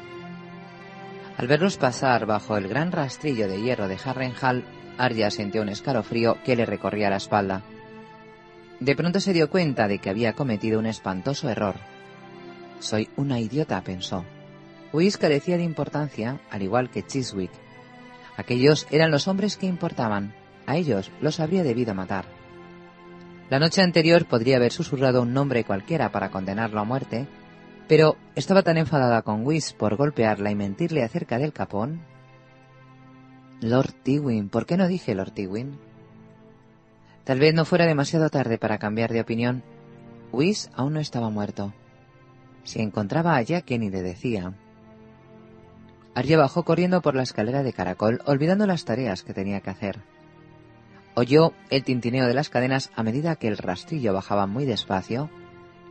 Al verlos pasar bajo el gran rastrillo de hierro de Harrenhal, Arya sintió un escalofrío que le recorría la espalda. De pronto se dio cuenta de que había cometido un espantoso error. Soy una idiota, pensó. Whis carecía de importancia, al igual que Chiswick. Aquellos eran los hombres que importaban. A ellos los habría debido matar. La noche anterior podría haber susurrado un nombre cualquiera para condenarlo a muerte, pero estaba tan enfadada con Whis por golpearla y mentirle acerca del capón. Lord Tywin, ¿por qué no dije Lord Tywin? Tal vez no fuera demasiado tarde para cambiar de opinión. Whis aún no estaba muerto. Si encontraba a Jaqen y le decía. Arya bajó corriendo por la escalera de caracol, olvidando las tareas que tenía que hacer. Oyó el tintineo de las cadenas a medida que el rastrillo bajaba muy despacio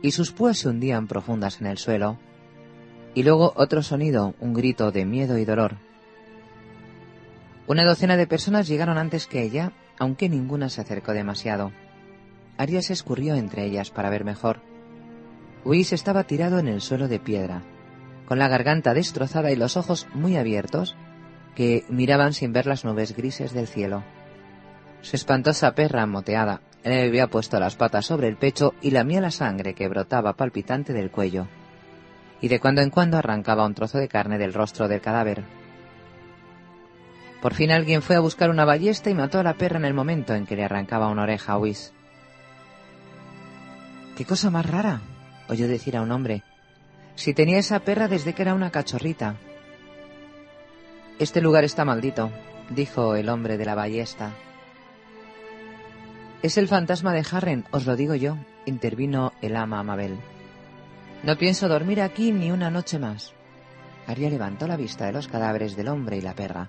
y sus púas se hundían profundas en el suelo. Y luego otro sonido, un grito de miedo y dolor. Una docena de personas llegaron antes que ella, aunque ninguna se acercó demasiado. Arya se escurrió entre ellas para ver mejor. Whis estaba tirado en el suelo de piedra, con la garganta destrozada y los ojos muy abiertos, que miraban sin ver las nubes grises del cielo. Su espantosa perra moteada le había puesto las patas sobre el pecho y lamía la sangre que brotaba palpitante del cuello. Y de cuando en cuando arrancaba un trozo de carne del rostro del cadáver. Por fin alguien fue a buscar una ballesta y mató a la perra en el momento en que le arrancaba una oreja a Whis. ¡Qué cosa más rara! oyó decir a un hombre. Si tenía esa perra desde que era una cachorrita. Este lugar está maldito, dijo el hombre de la ballesta. Es el fantasma de Harren, os lo digo yo, intervino el ama Amabel. No pienso dormir aquí ni una noche más. Arya levantó la vista de los cadáveres del hombre y la perra.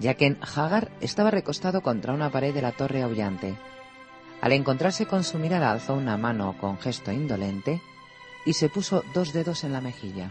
en Hagar estaba recostado contra una pared de la torre aullante. Al encontrarse con su mirada alzó una mano con gesto indolente y se puso dos dedos en la mejilla.